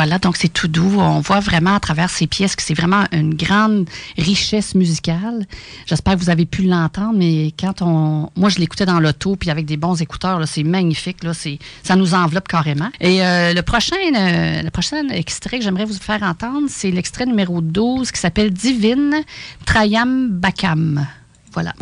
Voilà, donc c'est tout doux. On voit vraiment à travers ces pièces que c'est vraiment une grande richesse musicale. J'espère que vous avez pu l'entendre, mais quand on. Moi, je l'écoutais dans l'auto, puis avec des bons écouteurs, c'est magnifique. Là, ça nous enveloppe carrément. Et euh, le, prochain, euh, le prochain extrait que j'aimerais vous faire entendre, c'est l'extrait numéro 12 qui s'appelle Divine Trayam Bakam. Voilà.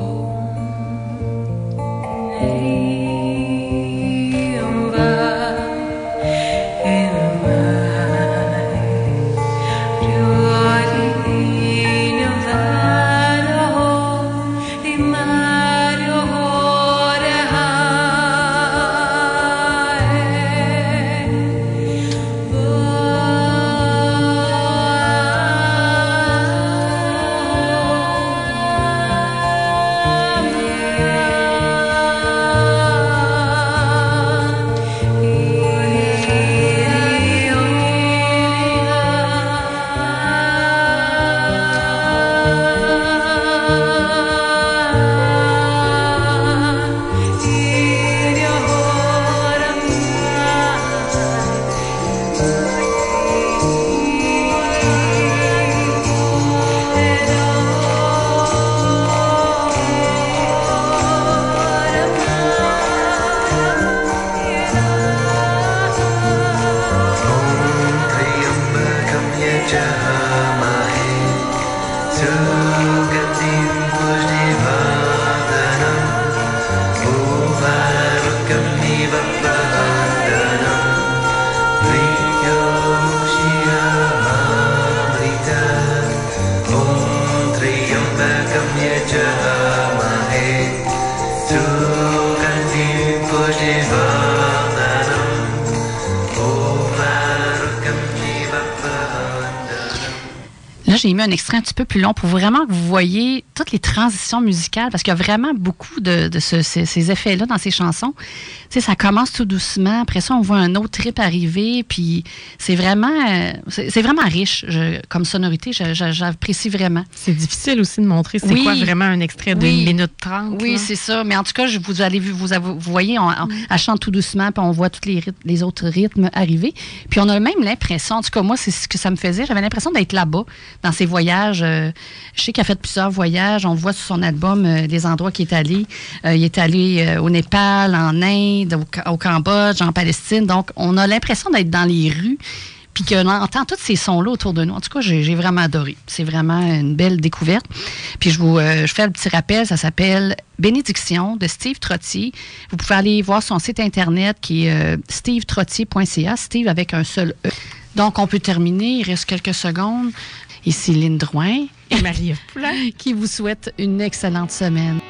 Mis un extrait un petit peu plus long pour vraiment que vous voyez toutes les transitions musicales, parce qu'il y a vraiment beaucoup de, de ce- ces, ces effets-là dans ces chansons. Tu sais, ça commence tout doucement, après ça, on voit un autre trip arriver, puis c'est vraiment, euh, c'est vraiment riche je- comme sonorité. J'apprécie vraiment. C'est difficile aussi de montrer c'est Oui. quoi vraiment un extrait d'une Oui. minute trente. Oui, là. c'est ça. Mais en tout cas, je, vous allez vous, vous voyez, on, on- elle chante tout doucement, puis on voit tous les, rythmes- les autres rythmes arriver. Puis on a même l'impression, en tout cas moi, c'est ce que ça me faisait. J'avais l'impression d'être là-bas, dans ses euh, je sais qu'il a fait plusieurs voyages. On voit sur son album euh, des endroits qu'il est allé. Euh, il est allé au Népal, en Inde, au, Ca- au Cambodge, en Palestine. Donc, on a l'impression d'être dans les rues puis qu'on entend tous ces sons-là autour de nous. En tout cas, j'ai vraiment adoré. C'est vraiment une belle découverte. Puis je vous je fais le petit rappel, ça s'appelle Bénédiction de Steve Trottier. Vous pouvez aller voir son site internet qui est stevetrottier.ca, Steve avec un seul E. Donc, on peut terminer. Il reste quelques secondes. Ici Lynne Drouin Et Marie-Ève qui vous souhaite une excellente semaine.